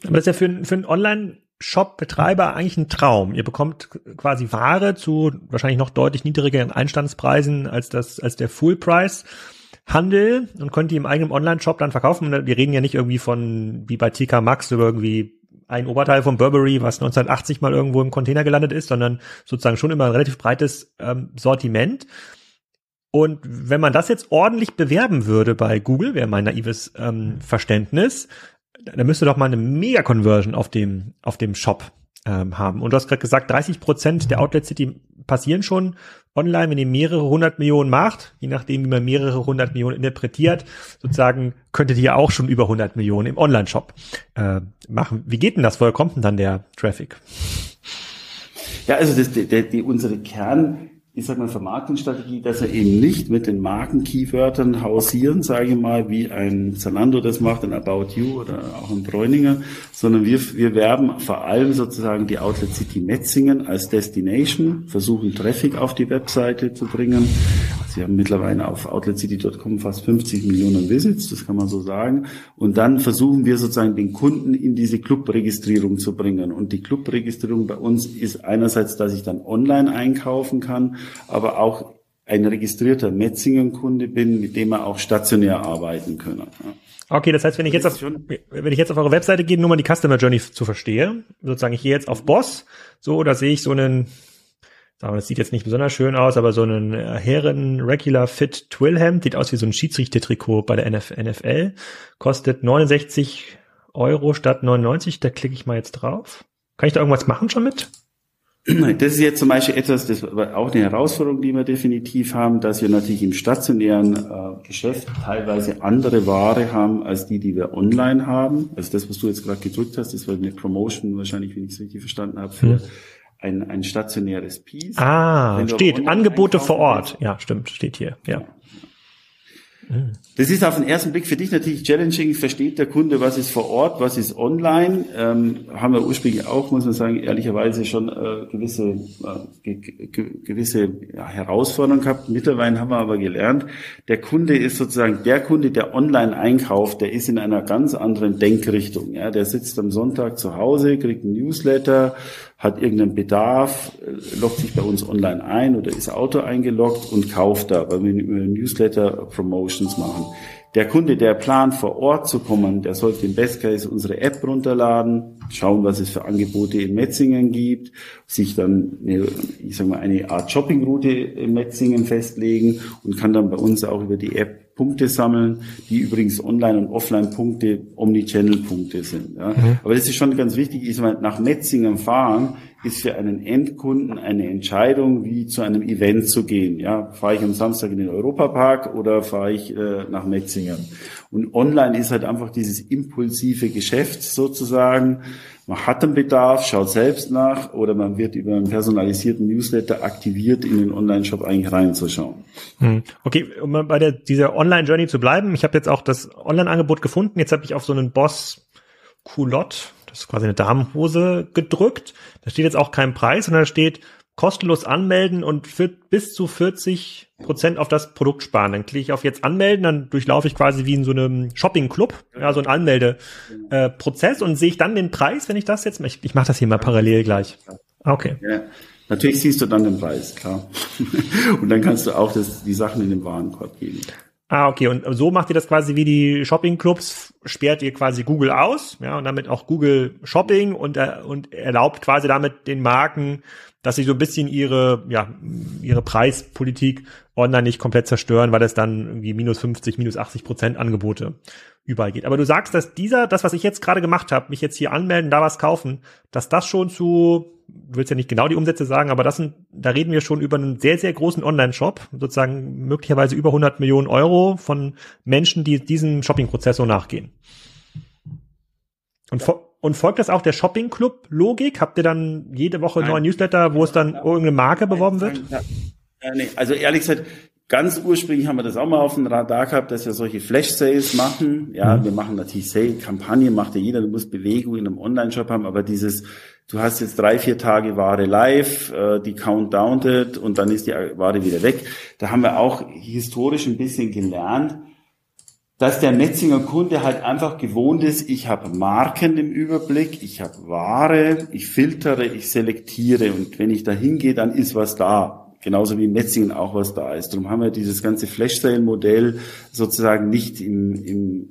Aber das ist ja für, für einen Online- Shop-Betreiber eigentlich ein Traum. Ihr bekommt quasi Ware zu wahrscheinlich noch deutlich niedrigeren Einstandspreisen als das, als der Full Price. Handel und konnte die im eigenen Online-Shop dann verkaufen. Wir reden ja nicht irgendwie von, wie bei TK Maxx, über irgendwie ein Oberteil von Burberry, was 1980 mal irgendwo im Container gelandet ist, sondern sozusagen schon immer ein relativ breites ähm, Sortiment. Und wenn man das jetzt ordentlich bewerben würde bei Google, wäre mein naives ähm, Verständnis, dann müsste doch mal eine Mega-Conversion auf dem, auf dem Shop ähm, haben. Und du hast gerade gesagt, 30 Prozent der Outlet City passieren schon online, wenn ihr mehrere hundert Millionen macht, je nachdem, wie man mehrere hundert Millionen interpretiert, sozusagen könntet ihr auch schon über 100 Millionen im Online-Shop äh, machen. Wie geht denn das? Woher kommt denn dann der Traffic? Ja, also das, die, die, unsere Kern ich sag mal, Vermarktungsstrategie, dass er eben nicht mit den Marken-Keywörtern hausieren, sage ich mal, wie ein Zalando das macht, ein About You oder auch ein Bräuninger, sondern wir, wir werben vor allem sozusagen die Outlet City Metzingen als Destination, versuchen Traffic auf die Webseite zu bringen. Sie haben mittlerweile auf outletcity.com fast 50 Millionen Visits, das kann man so sagen. Und dann versuchen wir sozusagen den Kunden in diese Clubregistrierung zu bringen. Und die Clubregistrierung bei uns ist einerseits, dass ich dann online einkaufen kann, aber auch ein registrierter Metzingen-Kunde bin, mit dem wir auch stationär arbeiten können. Okay, das heißt, wenn ich jetzt auf, wenn ich jetzt auf eure Webseite gehe, nur mal die Customer Journey zu verstehe, sozusagen ich gehe jetzt auf Boss, so, da sehe ich so einen, sagen wir, das sieht jetzt nicht besonders schön aus, aber so einen äh, Herren Regular Fit Twillhemd, sieht aus wie so ein Schiedsrichter-Trikot bei der NFL, kostet 69 Euro statt 99, da klicke ich mal jetzt drauf. Kann ich da irgendwas machen schon mit? Das ist jetzt zum Beispiel etwas, das war auch eine Herausforderung, die wir definitiv haben, dass wir natürlich im stationären äh, Geschäft teilweise andere Ware haben als die, die wir online haben. Also das, was du jetzt gerade gedrückt hast, das war eine Promotion wahrscheinlich, wenn ich es richtig verstanden habe, für hm. ein, ein stationäres Piece. Ah, steht Angebote vor Ort. Ja, stimmt, steht hier. Ja. ja. Das ist auf den ersten Blick für dich natürlich challenging. Versteht der Kunde, was ist vor Ort, was ist online? Ähm, haben wir ursprünglich auch, muss man sagen, ehrlicherweise schon äh, gewisse, äh, ge gewisse ja, Herausforderungen gehabt. Mittlerweile haben wir aber gelernt, der Kunde ist sozusagen der Kunde, der online einkauft, der ist in einer ganz anderen Denkrichtung. Ja, der sitzt am Sonntag zu Hause, kriegt ein Newsletter, hat irgendeinen Bedarf, äh, loggt sich bei uns online ein oder ist Auto eingeloggt und kauft da, weil wir Newsletter Promotions machen. Der Kunde, der plant, vor Ort zu kommen, der sollte im Best Case unsere App runterladen, schauen, was es für Angebote in Metzingen gibt, sich dann, eine, ich sag mal, eine Art Shoppingroute in Metzingen festlegen und kann dann bei uns auch über die App Punkte sammeln, die übrigens Online- und Offline-Punkte, Omnichannel-Punkte sind. Ja. Mhm. Aber das ist schon ganz wichtig, ist mal nach Metzingen fahren, ist für einen Endkunden eine Entscheidung, wie zu einem Event zu gehen. Ja, fahre ich am Samstag in den Europapark oder fahre ich äh, nach Metzingen? Und online ist halt einfach dieses impulsive Geschäft sozusagen. Man hat einen Bedarf, schaut selbst nach oder man wird über einen personalisierten Newsletter aktiviert, in den Online-Shop eigentlich reinzuschauen. Hm. Okay, um bei der, dieser Online-Journey zu bleiben, ich habe jetzt auch das Online-Angebot gefunden. Jetzt habe ich auf so einen Boss Culotte, das ist quasi eine Damenhose, gedrückt. Da steht jetzt auch kein Preis, sondern da steht kostenlos anmelden und für bis zu 40 Prozent auf das Produkt sparen. Dann klicke ich auf jetzt anmelden, dann durchlaufe ich quasi wie in so einem Shopping-Club, ja, so ein Anmeldeprozess äh, und sehe ich dann den Preis, wenn ich das jetzt, ich, ich mache das hier mal parallel gleich. Okay. Ja, natürlich siehst du dann den Preis, klar. und dann kannst du auch das, die Sachen in den Warenkorb geben. Ah, okay. Und so macht ihr das quasi wie die Shopping-Clubs, sperrt ihr quasi Google aus, ja, und damit auch Google Shopping und, äh, und erlaubt quasi damit den Marken, dass sie so ein bisschen ihre, ja, ihre Preispolitik online nicht komplett zerstören, weil es dann irgendwie minus 50, minus 80 Prozent Angebote überall geht. Aber du sagst, dass dieser, das, was ich jetzt gerade gemacht habe, mich jetzt hier anmelden, da was kaufen, dass das schon zu, du willst ja nicht genau die Umsätze sagen, aber das sind, da reden wir schon über einen sehr, sehr großen Online-Shop, sozusagen möglicherweise über 100 Millionen Euro von Menschen, die diesem Shopping-Prozess so nachgehen. Und, ja. Und folgt das auch der Shopping-Club-Logik? Habt ihr dann jede Woche Nein. neuen Newsletter, wo es dann irgendeine Marke beworben wird? Ja, nee, also ehrlich gesagt, Ganz ursprünglich haben wir das auch mal auf dem Radar gehabt, dass wir solche Flash-Sales machen. Ja, mhm. wir machen natürlich Sale-Kampagnen, macht ja jeder, du musst Bewegung in einem Online-Shop haben, aber dieses, du hast jetzt drei, vier Tage Ware live, äh, die countdowned und dann ist die Ware wieder weg. Da haben wir auch historisch ein bisschen gelernt, dass der Metzinger Kunde halt einfach gewohnt ist, ich habe Marken im Überblick, ich habe Ware, ich filtere, ich selektiere und wenn ich da hingehe, dann ist was da genauso wie in Metzingen auch was da ist. Darum haben wir dieses ganze Flash-Sale-Modell sozusagen nicht im, im,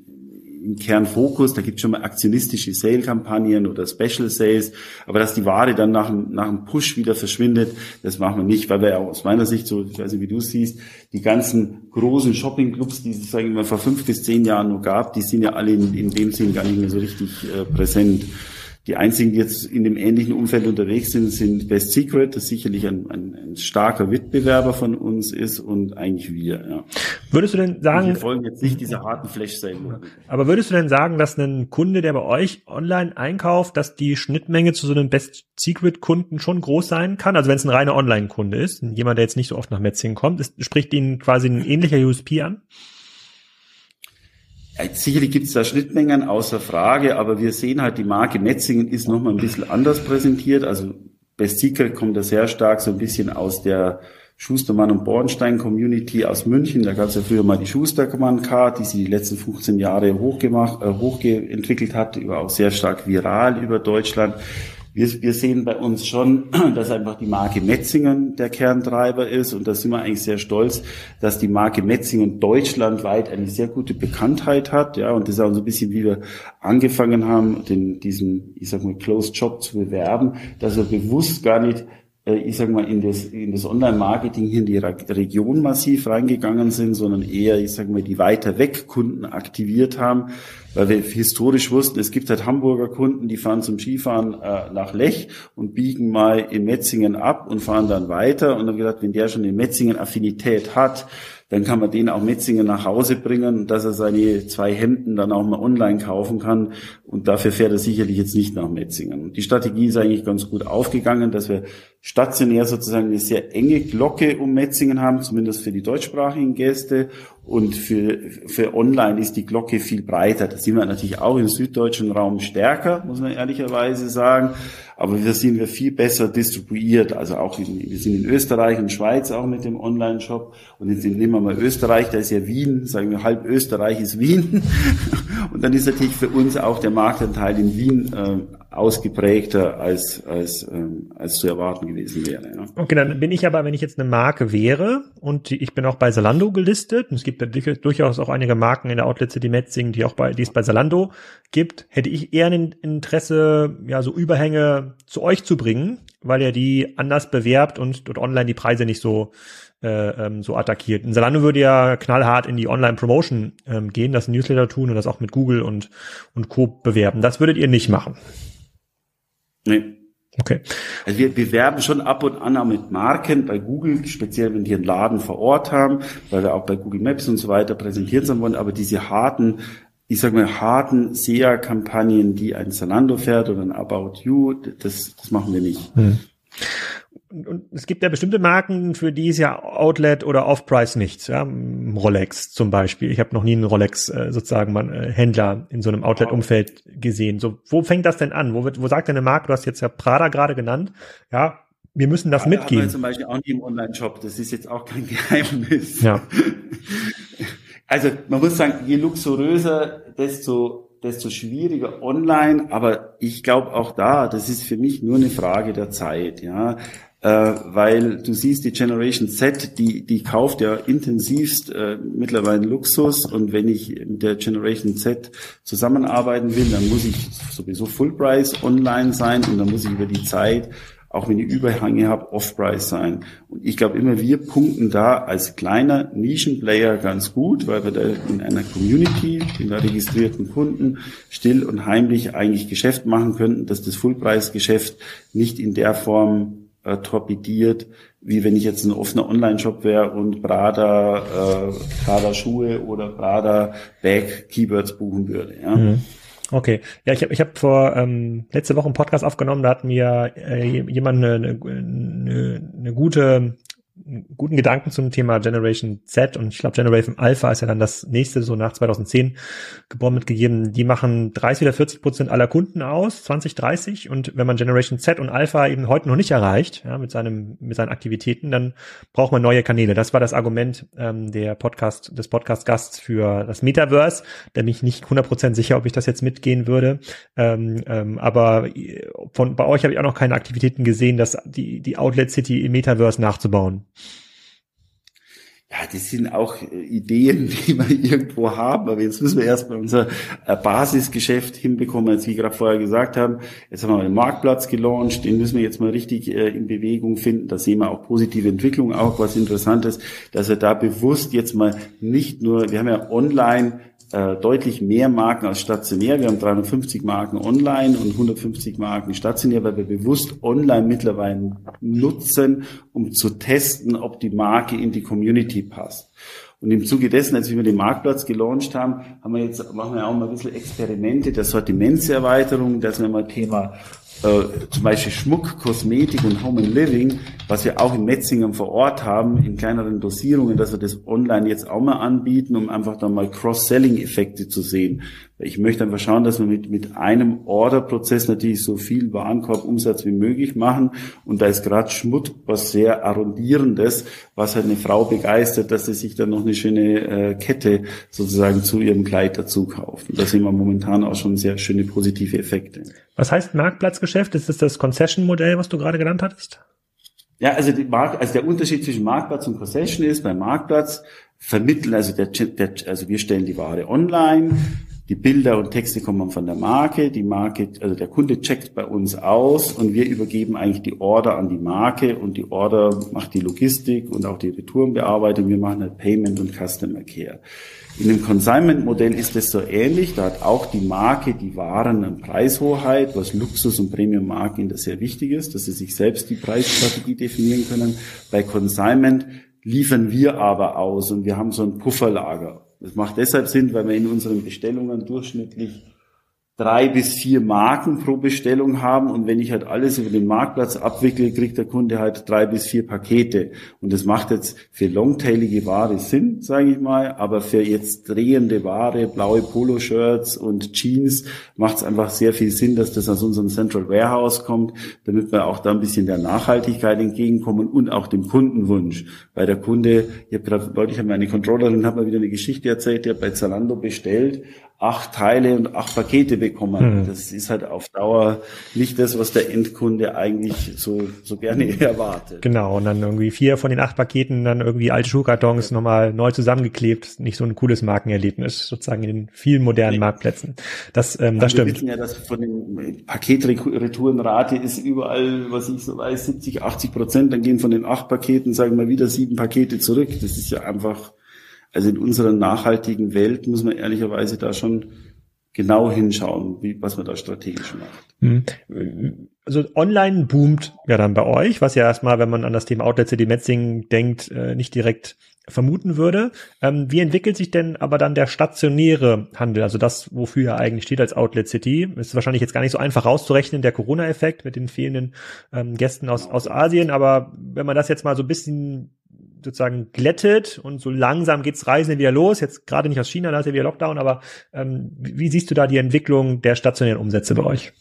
im Kernfokus. Da gibt es schon mal aktionistische Sale-Kampagnen oder Special Sales, aber dass die Ware dann nach, nach einem Push wieder verschwindet, das machen wir nicht, weil wir ja aus meiner Sicht, so ich weiß nicht, wie du siehst, die ganzen großen Shopping-Clubs, die es vor fünf bis zehn Jahren noch gab, die sind ja alle in, in dem Sinn gar nicht mehr so richtig äh, präsent. Die einzigen, die jetzt in dem ähnlichen Umfeld unterwegs sind, sind Best Secret, das sicherlich ein, ein, ein starker Wettbewerber von uns ist und eigentlich wir. Ja. Würdest du denn sagen? Wir folgen jetzt nicht diese harten flash sale Aber würdest du denn sagen, dass ein Kunde, der bei euch online einkauft, dass die Schnittmenge zu so einem Best Secret Kunden schon groß sein kann? Also wenn es ein reiner Online-Kunde ist, jemand, der jetzt nicht so oft nach Metzingen kommt, ist, spricht ihn quasi ein ähnlicher USP an? Sicherlich gibt es da Schnittmengen, außer Frage, aber wir sehen halt, die Marke Metzingen ist nochmal ein bisschen anders präsentiert. Also Best Secret kommt da sehr stark so ein bisschen aus der Schustermann und Bornstein Community aus München. Da gab es ja früher mal die Schustermann Card, die sie die letzten 15 Jahre hochgemacht, äh, hochgeentwickelt hat, über auch sehr stark viral über Deutschland. Wir, wir sehen bei uns schon, dass einfach die Marke Metzingen der Kerntreiber ist. Und da sind wir eigentlich sehr stolz, dass die Marke Metzingen deutschlandweit eine sehr gute Bekanntheit hat, ja, und das ist auch so ein bisschen, wie wir angefangen haben, den, diesen, ich sag mal, Closed Job zu bewerben, dass wir bewusst gar nicht ich sag mal, in das, in das Online-Marketing hier in die Region massiv reingegangen sind, sondern eher, ich sag mal, die weiter weg Kunden aktiviert haben, weil wir historisch wussten, es gibt halt Hamburger Kunden, die fahren zum Skifahren äh, nach Lech und biegen mal in Metzingen ab und fahren dann weiter und dann gedacht, wenn der schon in Metzingen Affinität hat, dann kann man den auch Metzingen nach Hause bringen, dass er seine zwei Hemden dann auch mal online kaufen kann. Und dafür fährt er sicherlich jetzt nicht nach Metzingen. Die Strategie ist eigentlich ganz gut aufgegangen, dass wir stationär sozusagen eine sehr enge Glocke um Metzingen haben, zumindest für die deutschsprachigen Gäste. Und für, für online ist die Glocke viel breiter. Da sind wir natürlich auch im süddeutschen Raum stärker, muss man ehrlicherweise sagen. Aber wir sind wir viel besser distribuiert. Also auch in, wir sind in Österreich und Schweiz auch mit dem Online-Shop. Und jetzt nehmen wir mal Österreich, da ist ja Wien, sagen wir halb Österreich ist Wien. Und dann ist natürlich für uns auch der Marktanteil in Wien äh, ausgeprägter als, als, ähm, als zu erwarten gewesen wäre. Ja. Okay, dann bin ich aber, wenn ich jetzt eine Marke wäre und ich bin auch bei Salando gelistet, und es gibt ja durchaus auch einige Marken in der Outlet City Metzing, die auch bei, die es bei Salando gibt, hätte ich eher ein Interesse, ja, so Überhänge zu euch zu bringen, weil ihr die anders bewerbt und dort online die Preise nicht so äh, ähm, so attackiert. In Salando würde ja knallhart in die Online-Promotion ähm, gehen, das Newsletter tun und das auch mit Google und, und Co. bewerben. Das würdet ihr nicht machen. Nee. Okay. Also wir bewerben schon ab und an auch mit Marken bei Google, speziell wenn die einen Laden vor Ort haben, weil wir auch bei Google Maps und so weiter präsentiert sein wollen, aber diese harten, ich sag mal, harten SEA-Kampagnen, die ein Zalando fährt oder ein About You, das, das machen wir nicht. Hm und es gibt ja bestimmte Marken, für die ist ja Outlet oder Off-Price nichts. Ja? Rolex zum Beispiel. Ich habe noch nie einen Rolex äh, sozusagen mal, äh, Händler in so einem Outlet-Umfeld gesehen. So, wo fängt das denn an? Wo, wird, wo sagt denn eine Marke, du hast jetzt ja Prada gerade genannt, ja, wir müssen das ja, mitgeben. Haben wir zum Beispiel auch nicht im Online-Shop. Das ist jetzt auch kein Geheimnis. Ja. Also man muss sagen, je luxuriöser, desto desto schwieriger online. Aber ich glaube auch da, das ist für mich nur eine Frage der Zeit. Ja, äh, weil du siehst, die Generation Z, die, die kauft ja intensivst äh, mittlerweile Luxus und wenn ich mit der Generation Z zusammenarbeiten will, dann muss ich sowieso Full Price online sein und dann muss ich über die Zeit auch wenn ich Überhänge habe, Off-Price sein. Und ich glaube immer, wir punkten da als kleiner Nischenplayer ganz gut, weil wir da in einer Community, in der registrierten Kunden, still und heimlich eigentlich Geschäft machen könnten, dass das Fullpreis-Geschäft nicht in der Form äh, torpediert, wie wenn ich jetzt ein offener Online-Shop wäre und Prada, äh, Prada Schuhe oder Prada Bag Keywords buchen würde. Ja. Mhm. Okay, ja, ich habe ich hab vor ähm, letzte Woche einen Podcast aufgenommen, da hat mir äh, jemand eine, eine, eine, eine gute guten Gedanken zum Thema Generation Z und ich glaube Generation Alpha ist ja dann das nächste, so nach 2010 geboren mitgegeben. Die machen 30 oder 40 Prozent aller Kunden aus, 2030 und wenn man Generation Z und Alpha eben heute noch nicht erreicht, ja, mit seinem, mit seinen Aktivitäten, dann braucht man neue Kanäle. Das war das Argument ähm, der Podcast, des Podcast-Gasts für das Metaverse. Da bin ich nicht 100 Prozent sicher, ob ich das jetzt mitgehen würde. Ähm, ähm, aber von, bei euch habe ich auch noch keine Aktivitäten gesehen, dass die, die Outlet City im Metaverse nachzubauen. Ja, das sind auch äh, Ideen, die wir irgendwo haben. Aber jetzt müssen wir erstmal unser äh, Basisgeschäft hinbekommen, als wir gerade vorher gesagt haben. Jetzt haben wir einen Marktplatz gelauncht, den müssen wir jetzt mal richtig äh, in Bewegung finden. Da sehen wir auch positive Entwicklung, auch was interessant ist, dass wir da bewusst jetzt mal nicht nur, wir haben ja online äh, deutlich mehr Marken als stationär. Wir haben 350 Marken online und 150 Marken stationär, weil wir bewusst online mittlerweile nutzen, um zu testen, ob die Marke in die Community passt. Und im Zuge dessen, als wir den Marktplatz gelauncht haben, haben wir jetzt, machen wir auch mal ein bisschen Experimente der Sortimentserweiterung. Das ist mal Thema äh, zum Beispiel Schmuck, Kosmetik und Home and Living, was wir auch in Metzingen vor Ort haben, in kleineren Dosierungen, dass wir das online jetzt auch mal anbieten, um einfach dann mal Cross-Selling-Effekte zu sehen. Ich möchte einfach schauen, dass wir mit, mit einem Order-Prozess natürlich so viel Warenkorbumsatz wie möglich machen. Und da ist gerade Schmuck was sehr Arrondierendes, was halt eine Frau begeistert, dass sie sich dann noch eine schöne äh, Kette sozusagen zu ihrem Kleid dazu kauft. Und da sehen wir momentan auch schon sehr schöne positive Effekte. Was heißt Marktplatzgeschäft? Ist das das Concession-Modell, was du gerade genannt hattest? Ja, also, die Mark also der Unterschied zwischen Marktplatz und Concession ist, beim Marktplatz vermitteln, also, der, der, also wir stellen die Ware online, die Bilder und Texte kommen von der Marke. Die Marke, also der Kunde checkt bei uns aus und wir übergeben eigentlich die Order an die Marke und die Order macht die Logistik und auch die Retourenbearbeitung. Wir machen halt Payment und Customer Care. In dem Consignment-Modell ist es so ähnlich. Da hat auch die Marke die Waren an Preishoheit, was Luxus- und Premium-Marken das sehr wichtig ist, dass sie sich selbst die Preisstrategie definieren können. Bei Consignment liefern wir aber aus und wir haben so ein Pufferlager. Das macht deshalb Sinn, weil wir in unseren Bestellungen durchschnittlich drei bis vier Marken pro Bestellung haben. Und wenn ich halt alles über den Marktplatz abwickle, kriegt der Kunde halt drei bis vier Pakete. Und das macht jetzt für longtailige Ware Sinn, sage ich mal, aber für jetzt drehende Ware, blaue Poloshirts und Jeans macht es einfach sehr viel Sinn, dass das aus unserem Central Warehouse kommt, damit wir auch da ein bisschen der Nachhaltigkeit entgegenkommen und auch dem Kundenwunsch, weil der Kunde, ich habe gerade neulich habe meine Controllerin hat mir wieder eine Geschichte erzählt, der hat bei Zalando bestellt acht Teile und acht Pakete bekommen. Mhm. Das ist halt auf Dauer nicht das, was der Endkunde eigentlich so, so gerne erwartet. Genau, und dann irgendwie vier von den acht Paketen dann irgendwie alte Schuhkartons ja. nochmal neu zusammengeklebt. Nicht so ein cooles Markenerlebnis, sozusagen in den vielen modernen nee. Marktplätzen. Das, ähm, das stimmt. Wir wissen ja, dass von den Paketretourenrate ist überall, was ich so weiß, 70, 80 Prozent. Dann gehen von den acht Paketen, sagen wir wieder sieben Pakete zurück. Das ist ja einfach also in unserer nachhaltigen Welt muss man ehrlicherweise da schon genau hinschauen, wie, was man da strategisch macht. Hm. Also online boomt ja dann bei euch, was ja erstmal, wenn man an das Thema Outlet City Metzing denkt, äh, nicht direkt vermuten würde. Ähm, wie entwickelt sich denn aber dann der stationäre Handel, also das, wofür er eigentlich steht als Outlet City? Ist wahrscheinlich jetzt gar nicht so einfach rauszurechnen, der Corona-Effekt mit den fehlenden ähm, Gästen aus, aus Asien, aber wenn man das jetzt mal so ein bisschen sozusagen glättet und so langsam geht's Reisen wieder los. Jetzt gerade nicht aus China, da ist ja wieder Lockdown, aber ähm, wie siehst du da die Entwicklung der stationären Umsätze bei euch?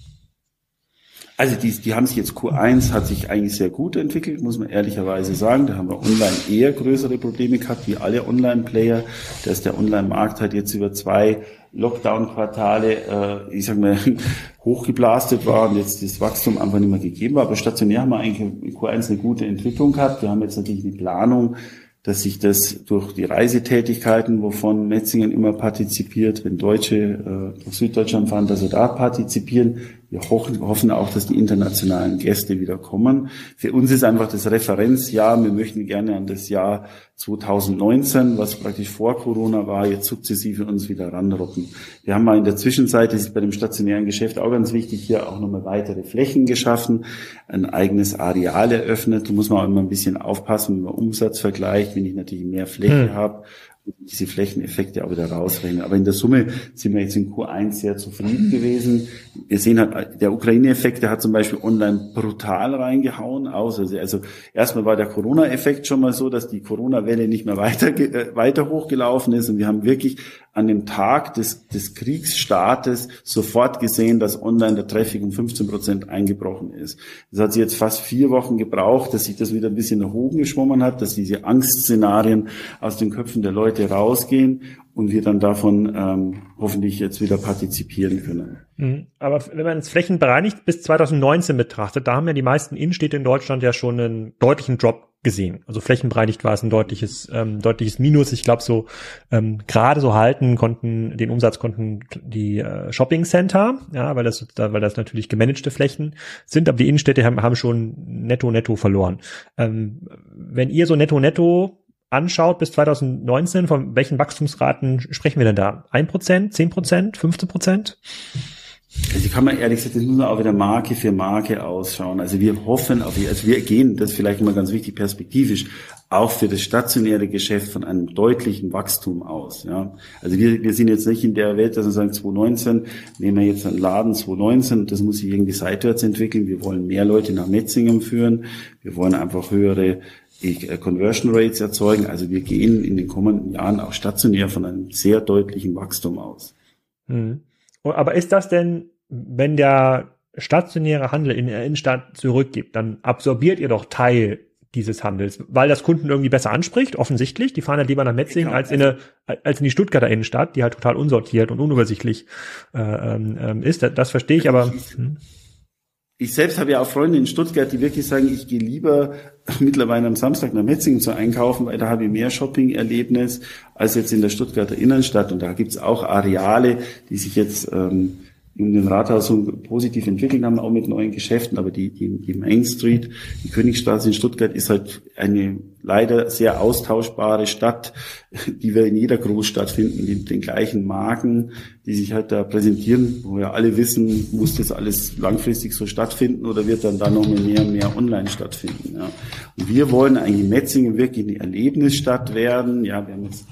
Also die, die haben sich jetzt Q1 hat sich eigentlich sehr gut entwickelt, muss man ehrlicherweise sagen. Da haben wir online eher größere Probleme gehabt, wie alle Online-Player. Da ist der Online-Markt halt jetzt über zwei Lockdown-Quartale, äh, ich sag mal, hochgeblastet war und jetzt das Wachstum einfach nicht mehr gegeben war. Aber stationär haben wir eigentlich in Q1 eine gute Entwicklung gehabt. Wir haben jetzt natürlich die Planung, dass sich das durch die Reisetätigkeiten, wovon Metzingen immer partizipiert, wenn Deutsche äh, nach Süddeutschland fahren, dass sie da partizipieren, wir hoffen auch, dass die internationalen Gäste wieder kommen. Für uns ist einfach das Referenzjahr. Wir möchten gerne an das Jahr 2019, was praktisch vor Corona war, jetzt sukzessive uns wieder ranroppen. Wir haben mal in der Zwischenzeit, das ist bei dem stationären Geschäft auch ganz wichtig, hier auch nochmal weitere Flächen geschaffen, ein eigenes Areal eröffnet. Da muss man auch immer ein bisschen aufpassen, wenn man Umsatz vergleicht, wenn ich natürlich mehr Fläche hm. habe diese Flächeneffekte auch wieder rausrechnen. Aber in der Summe sind wir jetzt in Q1 sehr zufrieden gewesen. Wir sehen halt, der Ukraine-Effekt, der hat zum Beispiel online brutal reingehauen. Also, also erstmal war der Corona-Effekt schon mal so, dass die Corona-Welle nicht mehr weiter, äh, weiter hochgelaufen ist. Und wir haben wirklich an dem Tag des, des Kriegsstartes sofort gesehen, dass online der Traffic um 15 Prozent eingebrochen ist. Das hat sich jetzt fast vier Wochen gebraucht, dass sich das wieder ein bisschen nach oben geschwommen hat, dass diese Angstszenarien aus den Köpfen der Leute rausgehen und wir dann davon ähm, hoffentlich jetzt wieder partizipieren können. Mhm. Aber wenn man es flächenbereinigt bis 2019 betrachtet, da haben ja die meisten Innenstädte in Deutschland ja schon einen deutlichen Drop gesehen. Also flächenbereinigt war es ein deutliches, ähm, deutliches Minus. Ich glaube, so ähm, gerade so halten konnten den Umsatz konnten die äh, Shopping Center, ja, weil das, weil das natürlich gemanagte Flächen sind, aber die Innenstädte haben, haben schon netto netto verloren. Ähm, wenn ihr so netto netto anschaut bis 2019, von welchen Wachstumsraten sprechen wir denn da? Ein Prozent, zehn Prozent, 15 Prozent? Also kann man ehrlich gesagt, das muss man auch wieder Marke für Marke ausschauen. Also wir hoffen auf, also wir gehen, das vielleicht immer ganz wichtig, perspektivisch, auch für das stationäre Geschäft von einem deutlichen Wachstum aus. Ja. Also wir, wir sind jetzt nicht in der Welt, dass wir sagen, 2019 nehmen wir jetzt einen Laden 2019 das muss sich irgendwie seitwärts entwickeln. Wir wollen mehr Leute nach Metzingen führen. Wir wollen einfach höhere äh, Conversion Rates erzeugen. Also wir gehen in den kommenden Jahren auch stationär von einem sehr deutlichen Wachstum aus. Mhm. Aber ist das denn, wenn der stationäre Handel in der Innenstadt zurückgibt, dann absorbiert ihr doch Teil dieses Handels, weil das Kunden irgendwie besser anspricht, offensichtlich. Die fahren ja lieber nach Metzingen genau. als in eine, als in die Stuttgarter Innenstadt, die halt total unsortiert und unübersichtlich äh, ähm, ähm ist. Das, das verstehe ich, aber. Hm. Ich selbst habe ja auch Freunde in Stuttgart, die wirklich sagen, ich gehe lieber mittlerweile am Samstag nach Metzingen zu einkaufen, weil da habe ich mehr Shopping-Erlebnis als jetzt in der Stuttgarter Innenstadt. Und da gibt's auch Areale, die sich jetzt ähm, in den Rathaus positiv entwickelt haben, auch mit neuen Geschäften, aber die, die, die Main Street, die Königstraße in Stuttgart ist halt eine leider sehr austauschbare Stadt, die wir in jeder Großstadt finden, die, den gleichen Marken, die sich halt da präsentieren, wo wir alle wissen, muss das alles langfristig so stattfinden oder wird dann da noch mehr und mehr online stattfinden. Ja. Und wir wollen eigentlich Metzingen wirklich eine Erlebnisstadt werden. Ja, wir haben jetzt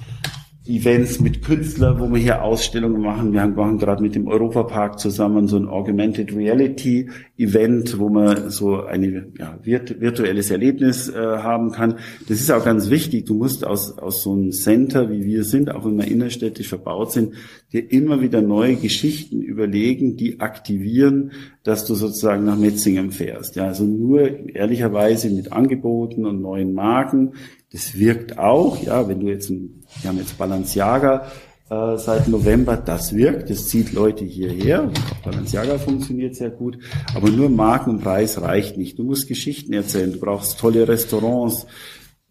Events mit Künstlern, wo wir hier Ausstellungen machen. Wir machen gerade mit dem Europapark zusammen so ein Augmented Reality Event, wo man so ein ja, virtuelles Erlebnis äh, haben kann. Das ist auch ganz wichtig. Du musst aus, aus so einem Center, wie wir sind, auch wenn wir innerstädtisch verbaut sind, dir immer wieder neue Geschichten überlegen, die aktivieren, dass du sozusagen nach Metzingen fährst. Ja, also nur ehrlicherweise mit Angeboten und neuen Marken das wirkt auch, ja, wenn du jetzt, ein, wir haben jetzt Balenciaga äh, seit November, das wirkt, das zieht Leute hierher. Balenciaga funktioniert sehr gut, aber nur Marken und Preis reicht nicht. Du musst Geschichten erzählen, du brauchst tolle Restaurants,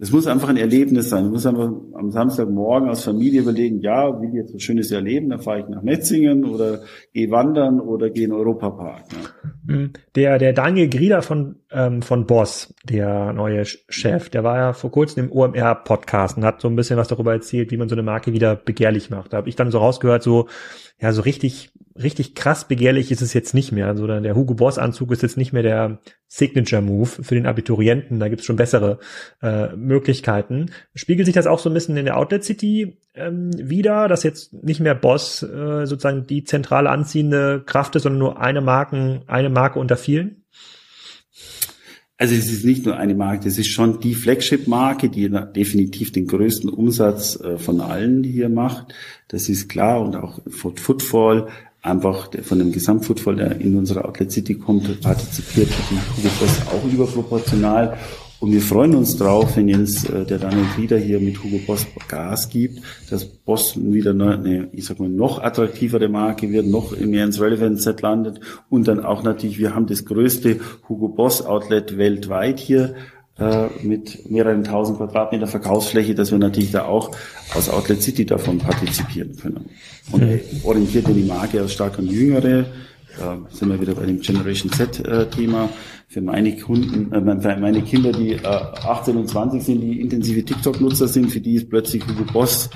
es muss einfach ein Erlebnis sein. Du musst einfach am Samstagmorgen als Familie überlegen, ja, will ich jetzt was Schönes erleben, dann fahre ich nach Metzingen oder gehe wandern oder gehe in den Europapark. Ne? Der, der Daniel Grieder von, ähm, von Boss, der neue Chef, der war ja vor kurzem im OMR-Podcast und hat so ein bisschen was darüber erzählt, wie man so eine Marke wieder begehrlich macht. Da habe ich dann so rausgehört, so, ja, so richtig richtig krass begehrlich ist es jetzt nicht mehr. Also der Hugo Boss Anzug ist jetzt nicht mehr der Signature Move für den Abiturienten. Da gibt's schon bessere äh, Möglichkeiten. Spiegelt sich das auch so ein bisschen in der Outlet City ähm, wieder, dass jetzt nicht mehr Boss äh, sozusagen die zentrale anziehende Kraft ist, sondern nur eine Marken, eine Marke unter vielen? Also es ist nicht nur eine Marke, es ist schon die Flagship-Marke, die definitiv den größten Umsatz äh, von allen hier macht. Das ist klar und auch Footfall einfach von dem Gesamtfootfall, der in unsere Outlet City kommt, partizipiert hat Hugo auch überproportional. Und wir freuen uns drauf, wenn jetzt äh, der Daniel Frieder hier mit Hugo Boss Gas gibt, dass Boss wieder eine, ich sag mal, noch attraktivere Marke wird, noch mehr ins Relevant Set landet und dann auch natürlich, wir haben das größte Hugo Boss Outlet weltweit hier äh, mit mehreren tausend Quadratmeter Verkaufsfläche, dass wir natürlich da auch aus Outlet City davon partizipieren können. Und orientiert die Marke auch stark an Jüngere, da sind wir wieder bei dem Generation Z-Thema. Äh, für meine Kunden, äh, für meine Kinder, die äh, 18 und 20 sind, die intensive TikTok-Nutzer sind, für die ist plötzlich Hugo Boss